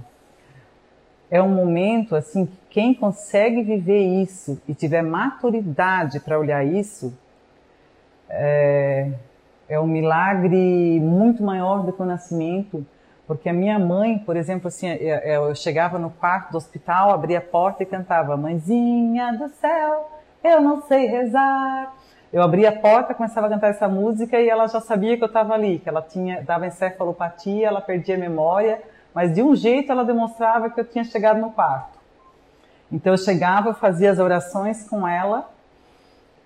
é um momento assim que quem consegue viver isso e tiver maturidade para olhar isso é, é um milagre muito maior do que o nascimento, porque a minha mãe, por exemplo, assim, eu, eu chegava no quarto do hospital, abria a porta e cantava Mãezinha do céu, eu não sei rezar. Eu abria a porta, começava a cantar essa música e ela já sabia que eu estava ali, que ela tinha dava encefalopatia, ela perdia a memória, mas de um jeito ela demonstrava que eu tinha chegado no quarto. Então eu chegava, fazia as orações com ela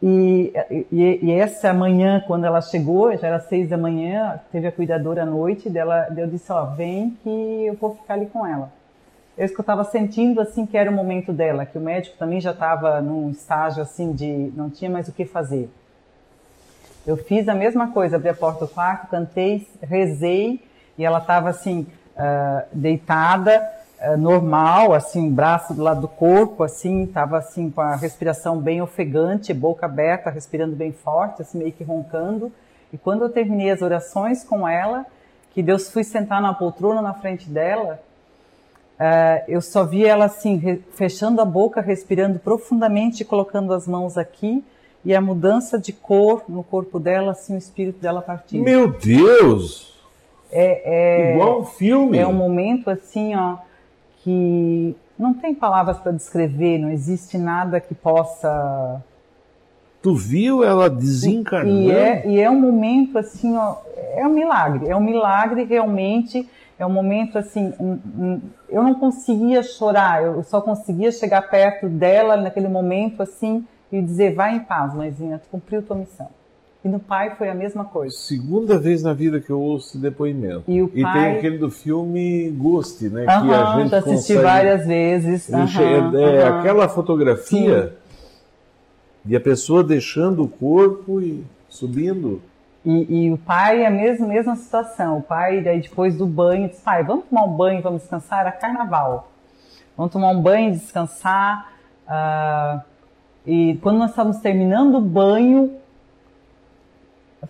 e, e, e essa manhã, quando ela chegou, já era seis da manhã, teve a cuidadora à noite, dela, eu disse, ó, vem que eu vou ficar ali com ela. Eu estava sentindo, assim, que era o momento dela, que o médico também já estava num estágio, assim, de não tinha mais o que fazer. Eu fiz a mesma coisa, abri a porta do quarto, cantei, rezei, e ela estava, assim, ah, deitada, ah, normal, assim, braço do lado do corpo, assim, estava, assim, com a respiração bem ofegante, boca aberta, respirando bem forte, assim, meio que roncando. E quando eu terminei as orações com ela, que Deus fui sentar na poltrona na frente dela, ah, eu só vi ela assim, fechando a boca, respirando profundamente, colocando as mãos aqui, e a mudança de cor no corpo dela, assim, o espírito dela partindo. Meu Deus! É, é, Igual um filme. é um momento assim, ó, que não tem palavras para descrever, não existe nada que possa. Tu viu ela desencarnando? E é, e é um momento assim, ó, é um milagre, é um milagre realmente. É um momento assim, um- um- eu não conseguia chorar, eu só conseguia chegar perto dela naquele momento assim e dizer: vai em paz, mãezinha, tu cumpriu tua missão. E no pai foi a mesma coisa. Segunda vez na vida que eu ouço esse depoimento. E o tem pai- aquele do filme Ghost, né? que a Aham, gente assisti consegue várias vezes. enxer- aham, é, aham. aquela fotografia de a pessoa deixando o corpo e subindo. E, e o pai é a mesma, mesma situação. O pai, daí depois do banho, disse: pai, vamos tomar um banho, vamos descansar. Era carnaval. Vamos tomar um banho, descansar. ah, e quando nós estávamos terminando o banho,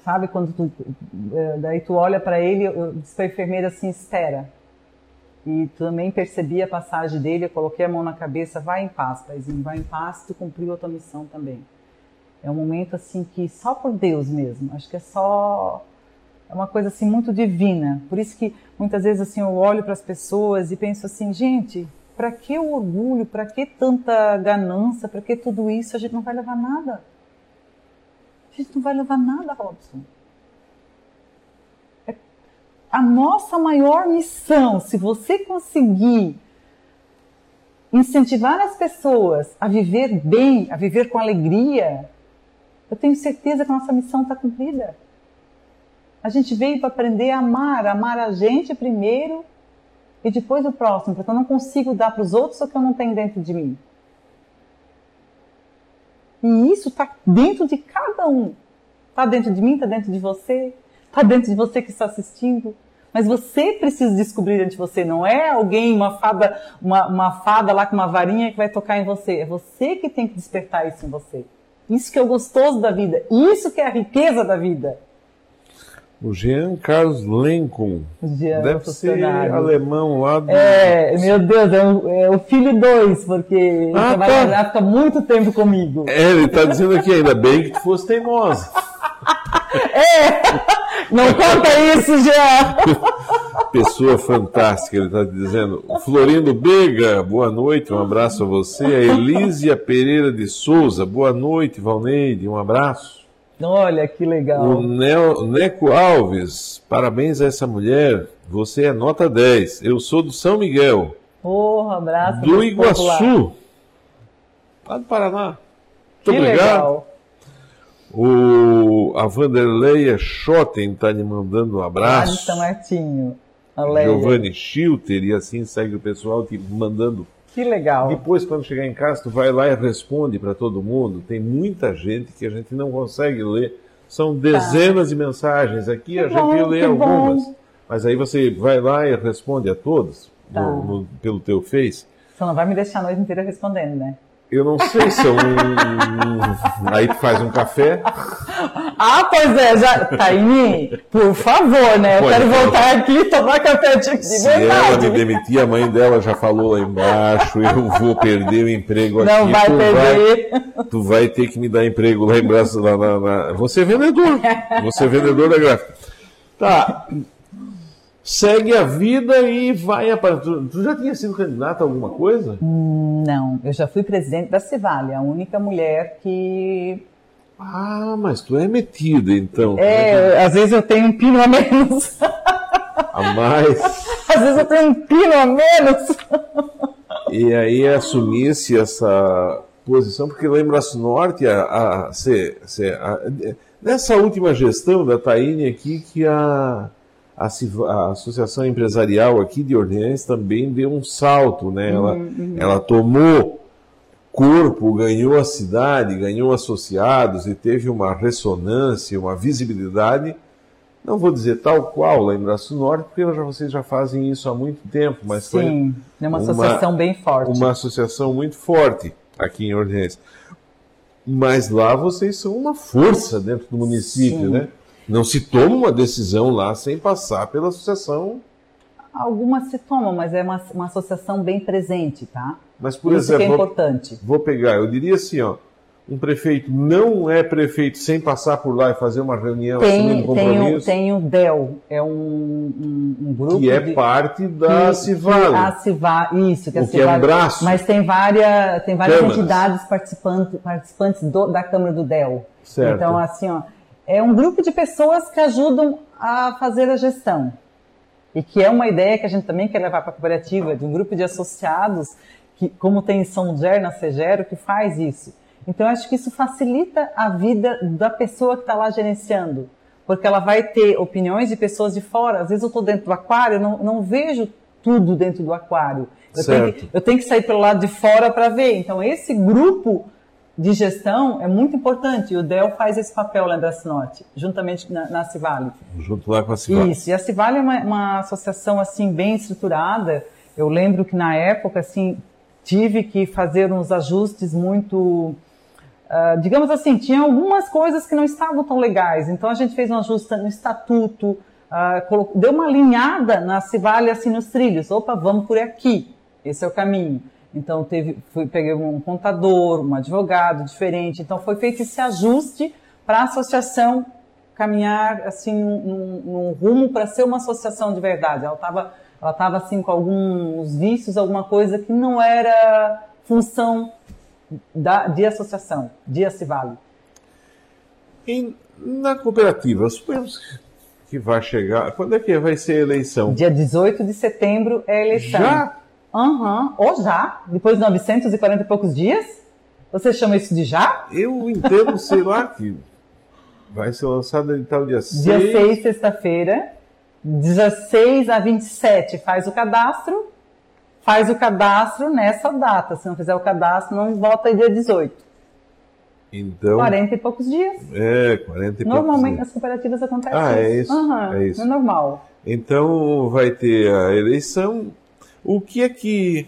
sabe, quando tu, eh, daí tu olha para ele, eu disse para a enfermeira assim: espera. E também percebi a passagem dele, eu coloquei a mão na cabeça: vai em paz, paizinho, vai em paz, tu cumpriu a tua missão também. É um momento assim que só por Deus mesmo. Acho que é só é uma coisa assim muito divina. Por isso que muitas vezes assim eu olho para as pessoas e penso assim, gente, para que o orgulho? Para que tanta ganância? Para que tudo isso? A gente não vai levar nada. A gente não vai levar nada, Robson. É a nossa maior missão, se você conseguir incentivar as pessoas a viver bem, a viver com alegria, eu tenho certeza que a nossa missão está cumprida. A gente veio para aprender a amar, amar a gente primeiro e depois o próximo, porque eu não consigo dar para os outros o que eu não tenho dentro de mim. E isso está dentro de cada um. Está dentro de mim, está dentro de você, está dentro de você que está assistindo. Mas você precisa descobrir dentro de você, não é alguém, uma fada, uma, uma fada lá com uma varinha que vai tocar em você. É você que tem que despertar isso em você. Isso que é o gostoso da vida. Isso que é a riqueza da vida. O Jean Carlos Lenkum. Jean, Deve ser alemão lá do. É, meu Deus, é o, é o filho dois, porque ele ah, trabalha tá. Muito tempo comigo. É, ele está dizendo aqui, ainda bem que tu fosse teimosa. É! Não conta isso, Jean! Pessoa fantástica, ele está dizendo. Florindo Bega, boa noite, um abraço a você. A Elísia Pereira de Souza, boa noite, Valneide, um abraço. Olha que legal. O Neo, Neco Alves, parabéns a essa mulher. Você é nota 10. Eu sou do São Miguel. Porra, abraço. Do Iguaçu. Popular. Lá do Paraná. Muito que obrigado. Legal. O, a Vanderleia Schotten está lhe mandando um abraço. Ah, Martinho. Giovanni Schilter, e assim segue o pessoal te mandando que legal. Depois, quando chegar em casa, tu vai lá e responde para todo mundo. Tem muita gente que a gente não consegue ler. São dezenas tá. de mensagens. Aqui que a bom, gente lê algumas. Bom. Mas aí você vai lá e responde a todos tá. no, no, pelo teu Face. Você não vai me deixar a noite inteira respondendo, né? Eu não sei se é um. Aí tu faz um café. Ah, pois é, já. Taini, por favor, né? Eu quero voltar aqui e tomar café de, de se verdade. ela me demitir, a mãe dela já falou lá embaixo, eu vou perder o emprego não aqui. Não vai tu perder. Vai, tu vai ter que me dar emprego lá embaixo. Lá, na, na... Você é vendedor. Você é vendedor da gráfica. Tá segue a vida e vai para. Tu, tu já tinha sido candidata a alguma coisa? Hum, não, eu já fui presidente da Civale, a única mulher que. Ah, mas tu é metida então. É, às vezes eu tenho um pino a menos. A mais. Às vezes eu tenho um pino a menos. E aí assumisse essa posição, porque lembra-se Norte, a, a, a, a, nessa última gestão da Taine aqui, que a a, a, Associação Empresarial aqui de Orleans também deu um salto, né? Ela, uhum, uhum. ela tomou corpo, ganhou a cidade, ganhou associados e teve uma ressonância, uma visibilidade. Não vou dizer tal qual lá em Braço Norte, porque já, vocês já fazem isso há muito tempo, mas Sim, foi é uma associação uma, bem forte. Uma associação muito forte aqui em Orleans. Mas lá vocês são uma força dentro do município, Sim. né? Não se toma uma decisão lá sem passar pela associação. Algumas se tomam, mas é uma, uma associação bem presente, tá? Mas, por Isso exemplo, é importante. Vou, vou pegar, eu diria assim, ó, um prefeito não é prefeito sem passar por lá e fazer uma reunião tem, assumindo compromisso? Tem, tem o DEL, é um, um, um grupo... Que é de, parte da que, Civale. a Civale, isso. Que o a Civale, que é um braço. Mas tem várias, tem várias entidades participantes, participantes do, da Câmara do DEL. Certo. Então, assim, ó, é um grupo de pessoas que ajudam a fazer a gestão. E que é uma ideia que a gente também quer levar para a cooperativa, de um grupo de associados, que, como tem São Ger na Segero, que faz isso. Então, eu acho que isso facilita a vida da pessoa que está lá gerenciando. Porque ela vai ter opiniões de pessoas de fora. Às vezes eu estou dentro do aquário, eu não, não vejo tudo dentro do aquário. Eu tenho, que, eu tenho que sair pelo lado de fora para ver. Então, esse grupo de gestão é muito importante. E o DEL faz esse papel lá da Sinote, juntamente na, na Civale. Junto lá com a Civale. Isso. E a Civale é uma, uma, associação assim bem estruturada. Eu lembro que na época assim tive que fazer uns ajustes muito, uh, digamos assim, tinha algumas coisas que não estavam tão legais. Então a gente fez um ajuste no estatuto, uh, colocou, deu uma alinhada na Civale assim nos trilhos. Opa, vamos por aqui. Esse é o caminho. Então teve, fui, peguei um contador, um advogado diferente. Então foi feito esse ajuste para a associação caminhar assim num, num rumo para ser uma associação de verdade. Ela estava ela estava assim com alguns vícios, alguma coisa que não era função da, de associação, de Acivale. E na cooperativa, suponhamos que vai chegar. Quando é que vai ser a eleição? Dia 18 de setembro é a eleição. Já? Aham, uhum. ou já, depois de 940 e poucos dias? Você chama isso de já? Eu entendo, sei lá, que vai ser lançado em tal dia 6. Dia 6, sexta-feira. 16 a 27 faz o cadastro, faz o cadastro nessa data. Se não fizer o cadastro, não volta dia 18. Então. 40 e poucos dias. É, 40 e Normalmente poucos as cooperativas acontecem. Ah, é isso, Aham, é isso. É normal. Então vai ter a eleição. O que é que.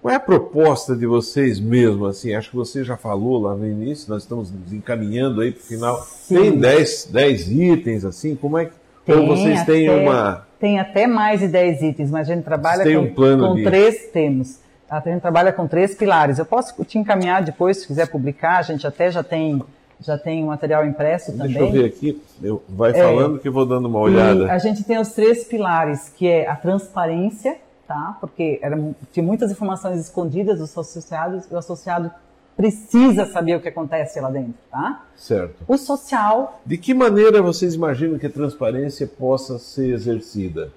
Qual é a proposta de vocês mesmo? Assim, acho que você já falou lá no início, nós estamos encaminhando aí para o final. Sim. Tem 10, 10 itens, assim, como é que. Ou vocês têm até- uma. Tem até mais de 10 itens, mas a gente trabalha têm com, um com de- três temos. A gente trabalha com três pilares. Eu posso te encaminhar depois, se quiser publicar. A gente até já tem já tem material impresso também. Deixa eu ver aqui. Eu, vai É. falando que eu vou dando uma olhada. a gente tem os três pilares, que é a transparência, tá? Porque era, tinha muitas informações escondidas dos associados, e o associado precisa saber o que acontece lá dentro, tá? Certo. O social, De que maneira vocês imaginam que a transparência possa ser exercida?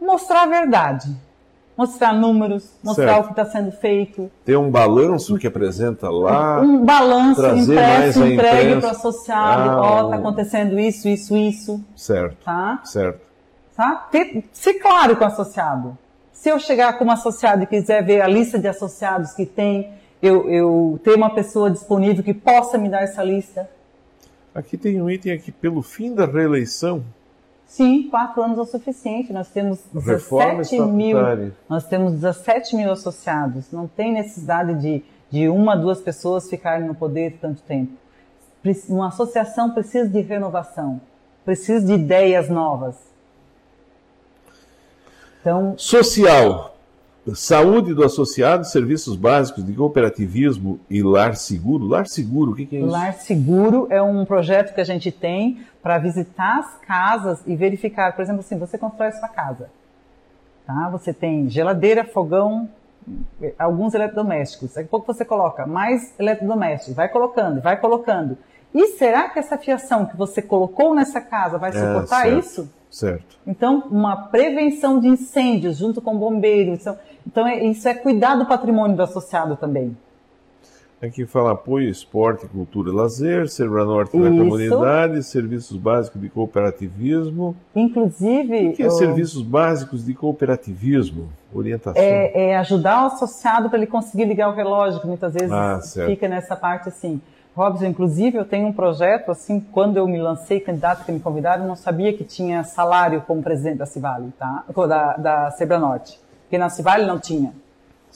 mostrar a verdade. Mostrar números, mostrar Certo. o que está sendo feito. Ter um balanço que apresenta lá. um balanço impresso, entregue para o associado. Ah, Ó, tá acontecendo isso, isso, isso, Certo, tá? certo. Tá? Ter, ser claro com o associado. Se eu chegar como associado e quiser ver a lista de associados que tem, eu, eu ter uma pessoa disponível que possa me dar essa lista. Aqui tem um item aqui, pelo fim da reeleição, Sim, quatro anos é o suficiente. Nós temos reforma 17 mil, nós temos 17 mil associados. Não tem necessidade de, de uma, duas pessoas ficarem no poder tanto tempo. Uma associação precisa de renovação, precisa de ideias novas. Então, Social. Saúde do associado, serviços básicos de cooperativismo e lar seguro. Lar seguro, o que, que é isso? Lar Seguro é um projeto que a gente tem para visitar as casas e verificar, por exemplo, assim, você constrói sua casa, tá? Você tem geladeira, fogão, alguns eletrodomésticos. Daqui a pouco você coloca mais eletrodomésticos, vai colocando, vai colocando. E será que essa fiação que você colocou nessa casa vai suportar certo. isso? Certo. Então, uma prevenção de incêndios junto com o bombeiro. Então, então é- isso é cuidar do patrimônio do associado também. Aqui fala apoio, esporte, cultura e lazer, Serra Norte na comunidade, serviços básicos de cooperativismo. Inclusive, O que é serviços básicos de cooperativismo? Orientação. é, é ajudar o associado para ele conseguir ligar o relógio, que muitas vezes Ah, fica nessa parte assim. Robson, inclusive, eu tenho um projeto, assim, quando eu me lancei candidato que me convidaram, eu não sabia que tinha salário como presidente da Civale, tá? Da, da Sebra Norte. Porque na Civale não tinha.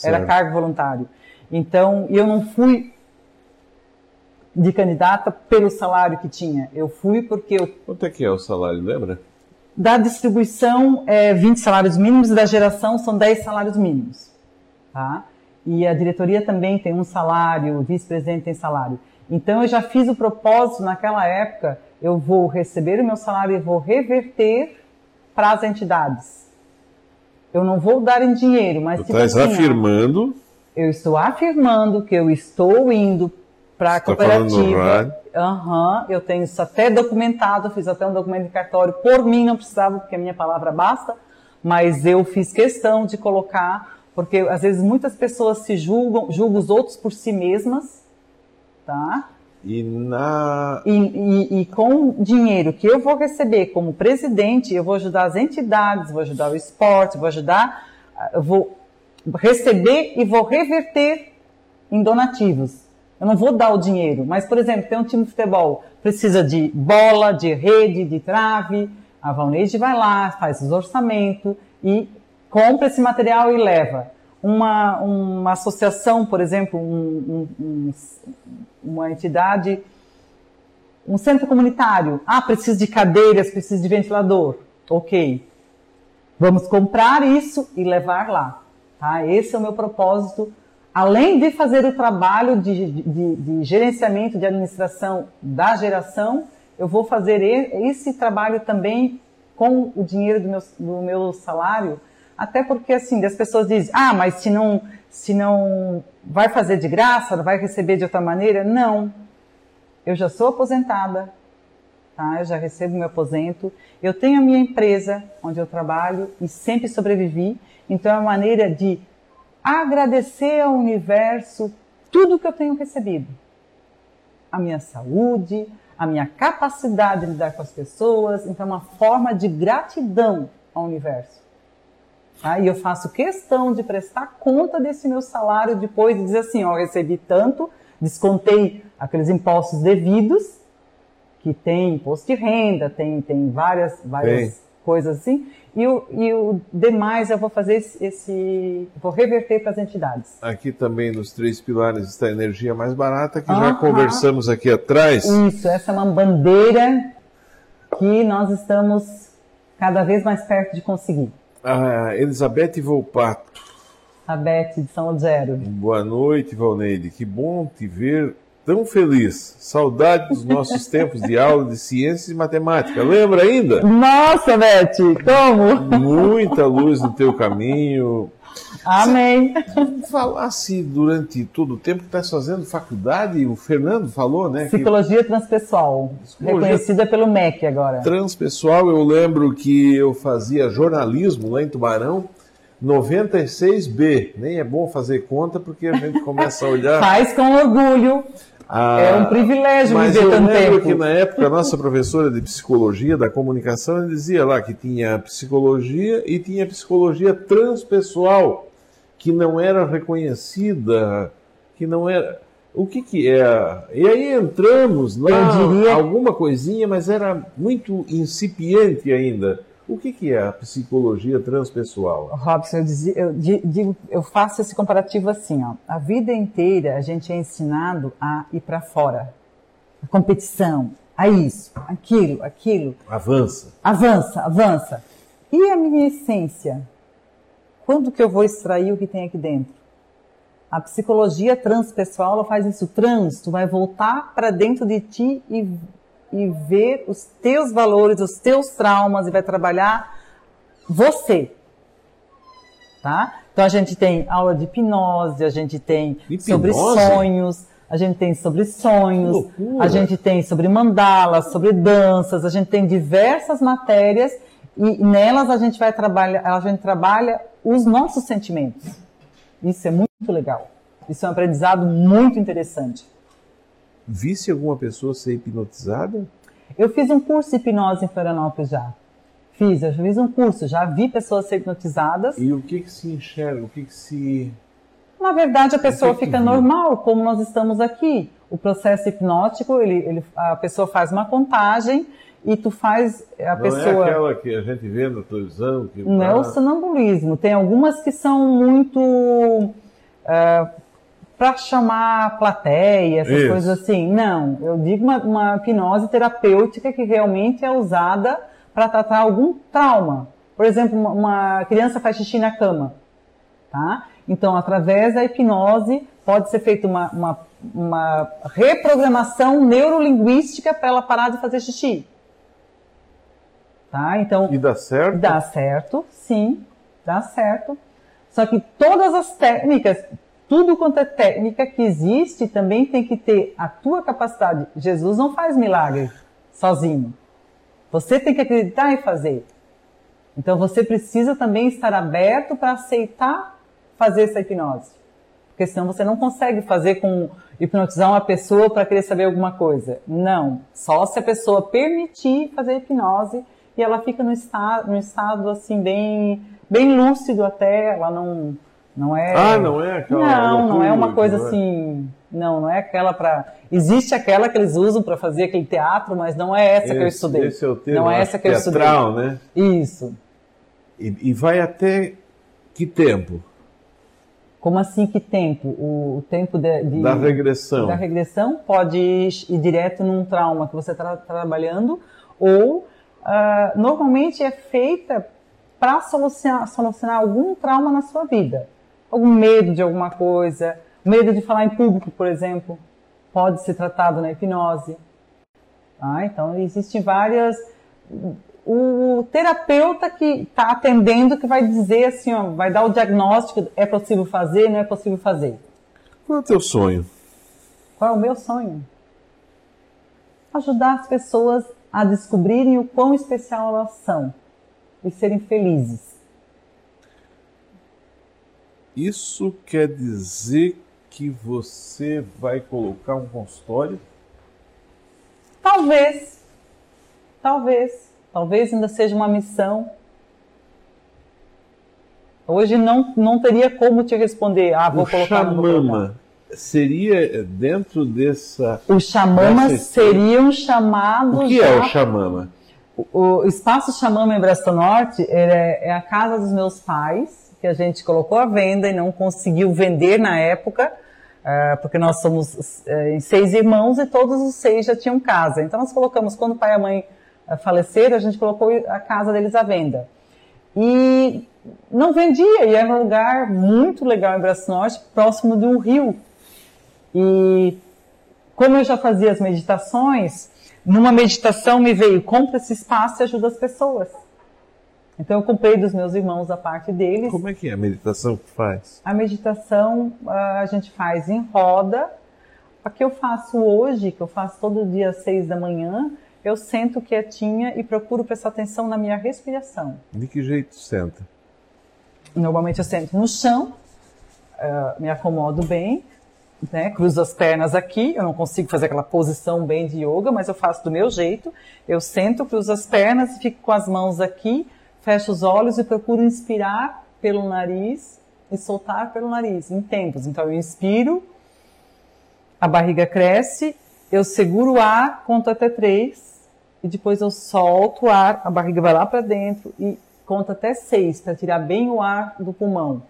Era Certo. cargo voluntário. Então, eu não fui de candidata pelo salário que tinha. Eu fui porque eu Quanto é que é o salário, lembra? da distribuição é 20 salários mínimos e da geração são 10 salários mínimos. Tá? E a diretoria também tem um salário, o vice-presidente tem salário. Então eu já fiz o propósito naquela época, eu vou receber o meu salário e vou reverter para as entidades. Eu não vou dar em dinheiro, mas Tu tipo estás assim, afirmando, eu estou afirmando que eu estou indo para a tá no cooperativa. Aham, eu tenho isso até documentado, fiz até um documento de cartório. Por mim não precisava, porque a minha palavra basta, mas eu fiz questão de colocar, porque às vezes muitas pessoas se julgam, julgam os outros por si mesmas, tá? e na. E, e- e com o dinheiro que eu vou receber como presidente, eu vou ajudar as entidades, vou ajudar o esporte, vou ajudar, eu vou receber e vou reverter em donativos. Eu não vou dar o dinheiro, mas, por exemplo, tem um time de futebol, precisa de bola, de rede, de trave, a Valneide vai lá, faz os orçamentos e compra esse material e leva. Uma, uma associação, por exemplo, um- um- um- uma entidade um centro comunitário. Ah, preciso de cadeiras, preciso de ventilador. Ok. Vamos comprar isso e levar lá. Tá? Esse é o meu propósito. Além de fazer o trabalho de, de- de gerenciamento de administração da geração, eu vou fazer esse trabalho também com o dinheiro do meu, do meu salário. Até porque, assim, as pessoas dizem, ah, mas se não, se não vai fazer de graça, vai receber de outra maneira? Não. Eu já sou aposentada, tá? Eu já recebo meu aposento. Eu tenho a minha empresa onde eu trabalho e sempre sobrevivi. Então é uma maneira de agradecer ao universo tudo que eu tenho recebido. A minha saúde, a minha capacidade de lidar com as pessoas, então é uma forma de gratidão ao universo. E eu faço questão de prestar conta desse meu salário depois de dizer assim, ó, eu recebi tanto, descontei aqueles impostos devidos, que tem imposto de renda, tem, tem várias, várias coisas assim, e o, e o demais eu vou fazer esse, esse vou reverter para as entidades. Aqui também nos três pilares está a energia mais barata, que já conversamos aqui atrás. Isso, essa é uma bandeira que nós estamos cada vez mais perto de conseguir. A Elizabeth Volpato. A Beth de São Lugero. Boa noite, Valneide. Que bom te ver tão feliz. Saudade dos nossos tempos de aula de ciências e matemática. Lembra ainda? Nossa, Beth, como? Muita luz no teu caminho. Amém. Falasse durante todo o tempo que estás fazendo faculdade, o Fernando falou, né? Psicologia que... transpessoal, Psicologia reconhecida pelo MEC agora. Transpessoal, eu lembro que eu fazia jornalismo lá em Tubarão, 96B. Nem é bom fazer conta porque a gente começa a olhar. Faz com orgulho. Ah, é um privilégio mas viver tanto tempo. eu lembro que na época a nossa professora de psicologia da comunicação dizia lá que tinha psicologia e tinha psicologia transpessoal que não era reconhecida, que não era. O que que é? E aí entramos lá, diria... alguma coisinha, mas era muito incipiente ainda. O que, que é a psicologia transpessoal? Robson, eu, dizia, eu, digo, eu faço esse comparativo assim, ó. A vida inteira a gente é ensinado a ir para fora. A competição, a isso, aquilo, aquilo. Avança. Avança, avança. E a minha essência? Quando que eu vou extrair o que tem aqui dentro? A psicologia transpessoal ela faz isso trans, tu vai voltar para dentro de ti e, e ver os teus valores, os teus traumas e vai trabalhar você. Tá? Então a gente tem aula de hipnose, a gente tem hipnose? sobre sonhos, a gente tem sobre sonhos, a gente tem sobre mandalas, sobre danças, a gente tem diversas matérias e nelas a gente vai trabalhar, a gente trabalha os nossos sentimentos. Isso é muito legal. Isso é um aprendizado muito interessante. Visse alguma pessoa ser hipnotizada? Eu fiz um curso de hipnose em Florianópolis já. Fiz, eu fiz um curso, já vi pessoas ser hipnotizadas. E o que que se enxerga? O que que se... Na verdade, a pessoa fica normal, como nós estamos aqui. O processo hipnótico, ele, ele, a pessoa faz uma contagem e tu faz a não pessoa. é aquela que a gente vê na televisão. Que não é o sonambulismo. Tem algumas que são muito. Uh, é, para chamar plateia, essas Isso. coisas assim. Não, eu digo uma, uma hipnose terapêutica que realmente é usada para tratar algum trauma. Por exemplo, uma, uma criança faz xixi na cama. Tá? Então, através da hipnose, pode ser feita uma, uma, uma reprogramação neurolinguística para ela parar de fazer xixi. Tá? Então, e dá certo? Dá certo, sim, dá certo. Só que todas as técnicas, tudo quanto é técnica que existe, também tem que ter a tua capacidade. Jesus não faz milagre sozinho. Você tem que acreditar e fazer. Então você precisa também estar aberto para aceitar fazer essa hipnose. Porque senão você não consegue fazer com hipnotizar uma pessoa para querer saber alguma coisa. Não. Só se a pessoa permitir fazer hipnose e ela fica no estado, no estado assim bem, bem lúcido até, ela não não é Ah, não é aquela Não, não é uma coisa não é? assim, não, não é aquela para existe aquela que eles usam para fazer aquele teatro, mas não é essa esse, que eu estudei. Esse é o termo, não é essa que teatral, eu estudei. né? Isso. E, e vai até que tempo? Como assim que tempo? O, o tempo de, de, da regressão. Da regressão pode ir, ir direto num trauma que você está trabalhando ou uh, normalmente é feita para solucionar, solucionar algum trauma na sua vida. Algum medo de alguma coisa, medo de falar em público, por exemplo, pode ser tratado na hipnose. Ah, então, existem várias. O terapeuta que está atendendo que vai dizer assim, ó, vai dar o diagnóstico, é possível fazer, não é possível fazer. Qual é o teu sonho? Qual é o meu sonho? Ajudar as pessoas a descobrirem o quão especial elas são e serem felizes. Isso quer dizer que você vai colocar um consultório? Talvez. Talvez. Talvez ainda seja uma missão. Hoje não, não teria como te responder. Ah, vou o colocar no chamama seria dentro dessa. Os chamamas dessa- seriam chamados. O que é o chamama? O o espaço Chamama em Brasta Norte ele é, é a casa dos meus pais, que a gente colocou à venda e não conseguiu vender na época, eh, porque nós somos eh, seis irmãos e todos os seis já tinham casa. Então nós colocamos, quando o pai e a mãe eh, faleceram, a gente colocou a casa deles à venda. E não vendia, e era um lugar muito legal em Brasta Norte, próximo de um rio. E como eu já fazia as meditações, numa meditação me veio, compra esse espaço e ajuda as pessoas. Então eu comprei dos meus irmãos a parte deles. Como é que é a meditação que faz? A meditação ah, a gente faz em roda. A que eu faço hoje, que eu faço todo dia às seis da manhã, eu sento quietinha e procuro prestar atenção na minha respiração. De que jeito senta? Normalmente eu sento no chão, ah, me acomodo bem, né, cruzo as pernas aqui. Eu não consigo fazer aquela posição bem de yoga, mas eu faço do meu jeito. Eu sento, cruzo as pernas, fico com as mãos aqui, fecho os olhos e procuro inspirar pelo nariz e soltar pelo nariz, em tempos. Então eu inspiro, a barriga cresce, eu seguro o ar, conto até três, e depois eu solto o ar, a barriga vai lá para dentro e conto até seis, para tirar bem o ar do pulmão.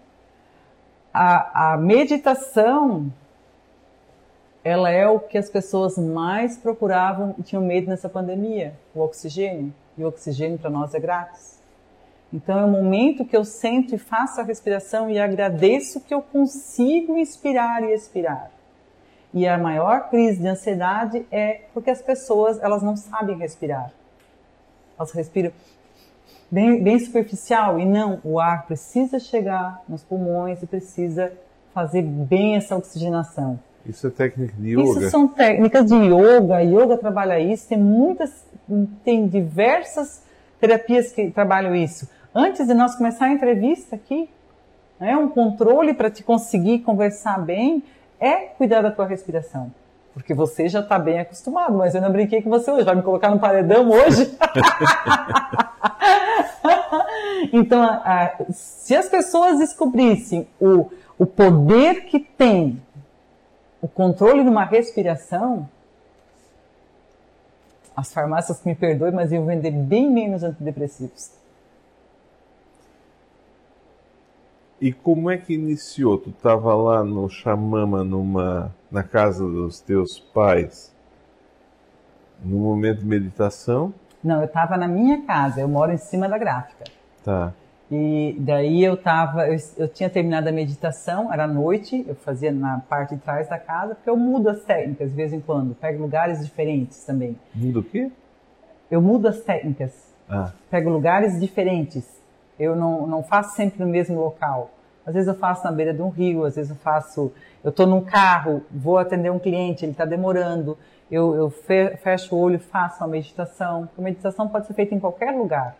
A, a meditação, ela é o que as pessoas mais procuravam e tinham medo nessa pandemia, o oxigênio. E o oxigênio para nós é grátis. Então é o momento que eu sento e faço a respiração e agradeço que eu consigo inspirar e expirar. E a maior crise de ansiedade é porque as pessoas elas não sabem respirar. Elas respiram bem, bem superficial e não, o ar precisa chegar nos pulmões e precisa fazer bem essa oxigenação. Isso é técnica de yoga. Isso são técnicas de yoga, yoga trabalha isso, tem muitas, tem diversas terapias que trabalham isso. Antes de nós começar a entrevista aqui, né, um controle para te conseguir conversar bem é cuidar da tua respiração. Porque você já está bem acostumado, mas eu não brinquei com você hoje, vai me colocar no paredão hoje? então, a- a- se as pessoas descobrissem o, o poder que tem o controle de uma respiração, as farmácias me perdoem, mas iam vender bem menos antidepressivos. E como é que iniciou? Tu estava lá no Xamama, numa, na casa dos teus pais, no momento de meditação? Não, eu estava na minha casa, eu moro em cima da gráfica. Tá. E daí eu tava, eu, eu tinha terminado a meditação, era noite, eu fazia na parte de trás da casa, porque eu mudo as técnicas de vez em quando, pego lugares diferentes também. Muda o quê? Eu mudo as técnicas, Ah, pego lugares diferentes. Eu não, não faço sempre no mesmo local. Às vezes eu faço na beira de um rio, às vezes eu faço. Eu estou num carro, vou atender um cliente, ele está demorando. Eu, eu fe- fecho o olho e faço uma meditação. A meditação pode ser feita em qualquer lugar.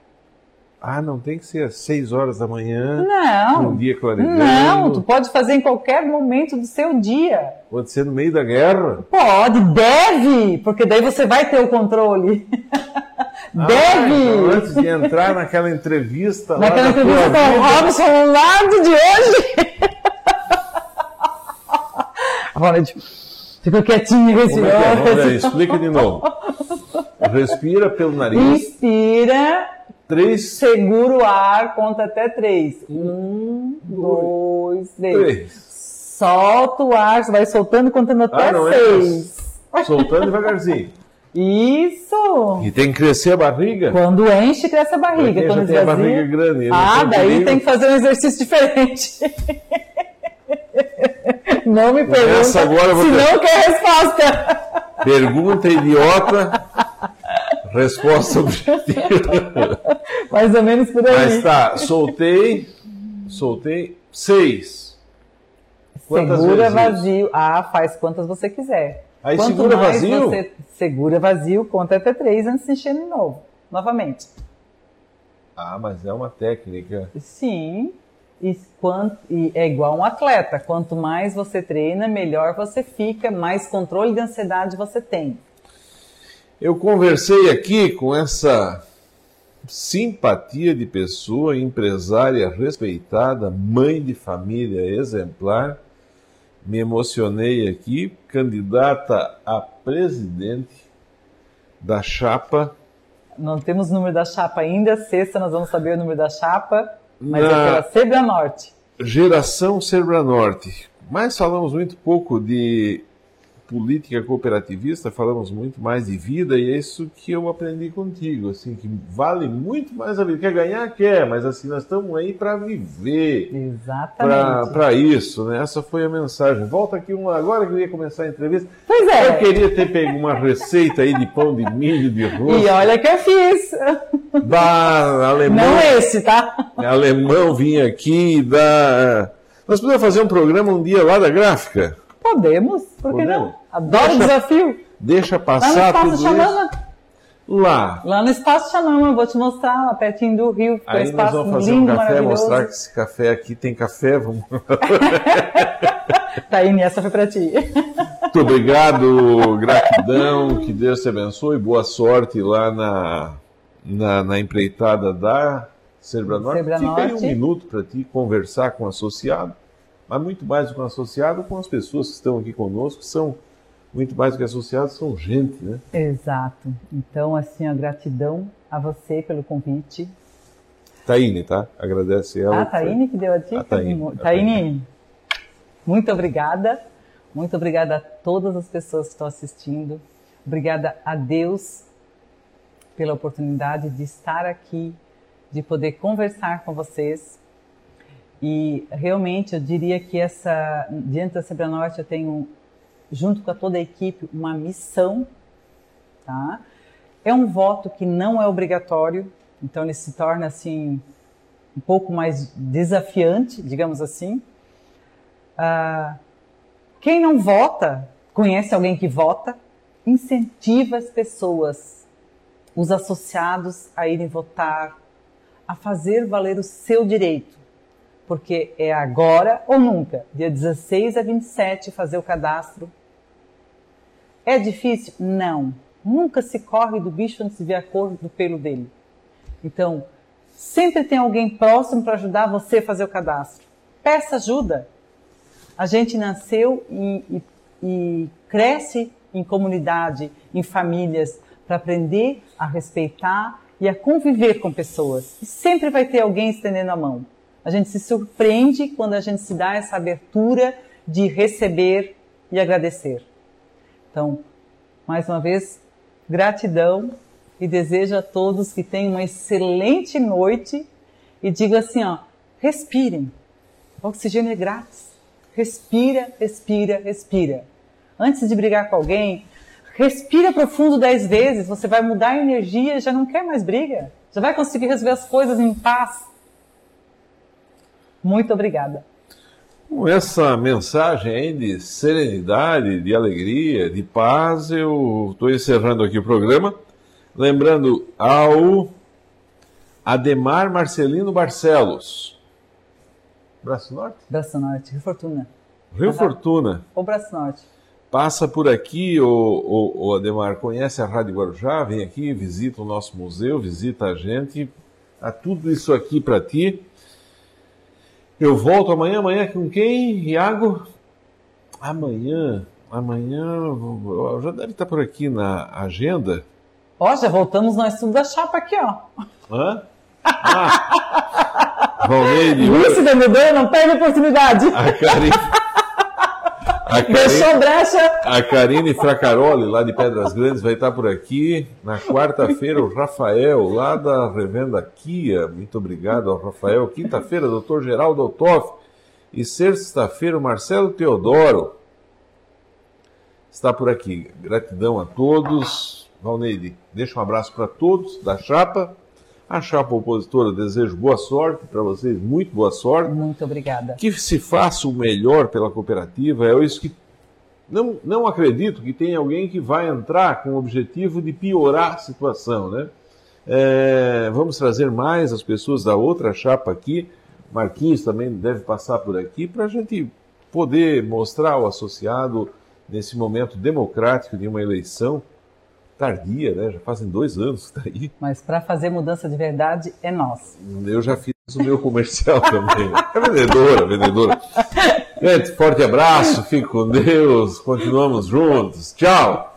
Ah, não tem que ser às 6 horas da manhã, Não! um dia clareando. Não, tu pode fazer em qualquer momento do seu dia. Pode ser no meio da guerra. Pode, deve, porque daí você vai ter o controle. Ah, deve! então antes de entrar naquela entrevista lá Naquela da tua entrevista com o Robson no lado de hoje. Ronald, fica quietinho, Como é é? Vamos ver, respirando. explica de novo. Respira pelo nariz. Inspira, Três, segura o ar, conta até três. Um, dois, três. três. Solta o ar, você vai soltando e contando até Ah, não é? seis. Soltando devagarzinho. Isso! E tem que crescer a barriga. Quando enche, cresce a barriga. Quando tem a esvazia... barriga grande. Ah, daí perigo. tem que fazer um exercício diferente. Não me pergunta Essa agora eu vou se ter- não quer resposta. Pergunta idiota, resposta objetiva. Mais ou menos por aí. Mas tá, soltei, soltei seis. Quantas segura isso? vazio. Ah, faz quantas você quiser. Aí Quanto segura mais vazio? Você segura vazio, conta até três antes de encher de novo. Novamente. Ah, mas é uma técnica. Sim. E, quanto, e é igual um atleta. Quanto mais você treina, melhor você fica, mais controle de ansiedade você tem. Eu conversei aqui com essa simpatia de pessoa, empresária respeitada, mãe de família exemplar. Me emocionei aqui, candidata a presidente da chapa. Não temos o número da chapa ainda, sexta nós vamos saber o número da chapa, mas é pela Sebra Norte. Geração Sebra Norte. Mas falamos muito pouco de política cooperativista, falamos muito mais de vida e é isso que eu aprendi contigo, assim, que vale muito mais a vida. Quer ganhar, quer, mas assim, nós estamos aí para viver. Exatamente. Para isso, né? Essa foi a mensagem. Volta aqui uma, agora que eu ia começar a entrevista. Pois é. Eu queria ter pego uma receita aí de pão de milho, de arroz. E olha que eu fiz. Bah, alemão. Não esse, tá? Alemão vinha aqui da. Nós podemos fazer um programa um dia lá da gráfica? Podemos, por que Podemos? não? Adoro o desafio. Deixa Lá no passar Espaço isso. Lá. Lá no Espaço Xamama, eu vou te mostrar, lá pertinho do Rio. Aí nós vamos fazer lindo, um café, mostrar que esse café aqui tem café. Vamos... Taine, essa foi pra ti. Muito obrigado, gratidão, que Deus te abençoe, boa sorte lá na, na, na empreitada da Cerebra Norte. Cerebra Fica aí um Norte. minuto para ti conversar com o associado, mas muito mais do que um associado, com as pessoas que estão aqui conosco, que são muito mais do que associados, são gente, né? Exato. Então, assim, a gratidão a você pelo convite. Taíne, tá? Agradece ela. Ah, Taine que deu a dica. A Taine, a Taine, muito obrigada. Muito obrigada a todas as pessoas que estão assistindo. Obrigada a Deus pela oportunidade de estar aqui, de poder conversar com vocês. E realmente eu diria que essa, diante da Sebra Norte, eu tenho, junto com toda a equipe, uma missão. Tá? É um voto que não é obrigatório, então ele se torna assim um pouco mais desafiante, digamos assim. Ah, quem não vota, conhece alguém que vota, incentiva as pessoas, os associados a irem votar, a fazer valer o seu direito, porque é agora ou nunca, dia 16 a 27, fazer o cadastro. É difícil? Não. Nunca se corre do bicho antes de ver a cor do pelo dele. Então, sempre tem alguém próximo para ajudar você a fazer o cadastro. Peça ajuda. A gente nasceu e, e, e cresce em comunidade, em famílias, para aprender a respeitar e a conviver com pessoas. E sempre vai ter alguém estendendo a mão. A gente se surpreende quando a gente se dá essa abertura de receber e agradecer. Então, mais uma vez, gratidão e desejo a todos que tenham uma excelente noite e digo assim, ó, respirem. O oxigênio é grátis. Respira, respira, respira. Antes de brigar com alguém, respira profundo dez vezes, você vai mudar a energia já não quer mais briga. Já vai conseguir resolver as coisas em paz. Muito obrigada. Com essa mensagem aí de serenidade, de alegria, de paz, eu estou encerrando aqui o programa. Lembrando ao Ademar Marcelino Barcelos. Braço Norte? Braço Norte, Rio Fortuna. Rio Aham. Fortuna. Ou Braço Norte. Passa por aqui, o, o, o Ademar, conhece a Rádio Guarujá, vem aqui, visita o nosso museu, visita a gente. Há tudo isso aqui para ti. Eu volto amanhã, amanhã com quem, Iago? Amanhã, amanhã, já deve estar por aqui na agenda. Ó, já voltamos no estudo da chapa aqui, ó. Hã? Ah! Valneide, Vice vendedor, não perde a oportunidade. a Karine, a Karine, a Karine Fracaroli, lá de Pedras Grandes, vai estar por aqui. Na quarta-feira, o Rafael, lá da revenda Kia. Muito obrigado ao Rafael. Quinta-feira, doutor Geraldo Otoff. E sexta-feira, o Marcelo Teodoro está por aqui. Gratidão a todos. Valneide, deixa um abraço para todos da chapa. A chapa opositora, desejo boa sorte para vocês, muito boa sorte. Muito obrigada. Que se faça o melhor pela cooperativa, é isso que. Não, não acredito que tenha alguém que vai entrar com o objetivo de piorar a situação, né? É, vamos trazer mais as pessoas da outra chapa aqui. Marquinhos também deve passar por aqui para a gente poder mostrar ao associado nesse momento democrático de uma eleição tardia, né? Já fazem dois anos que está aí. Mas para fazer mudança de verdade é nós. Eu já fiz o meu comercial também. É vendedora, vendedora. Gente, forte abraço, fique com Deus, continuamos juntos. Tchau!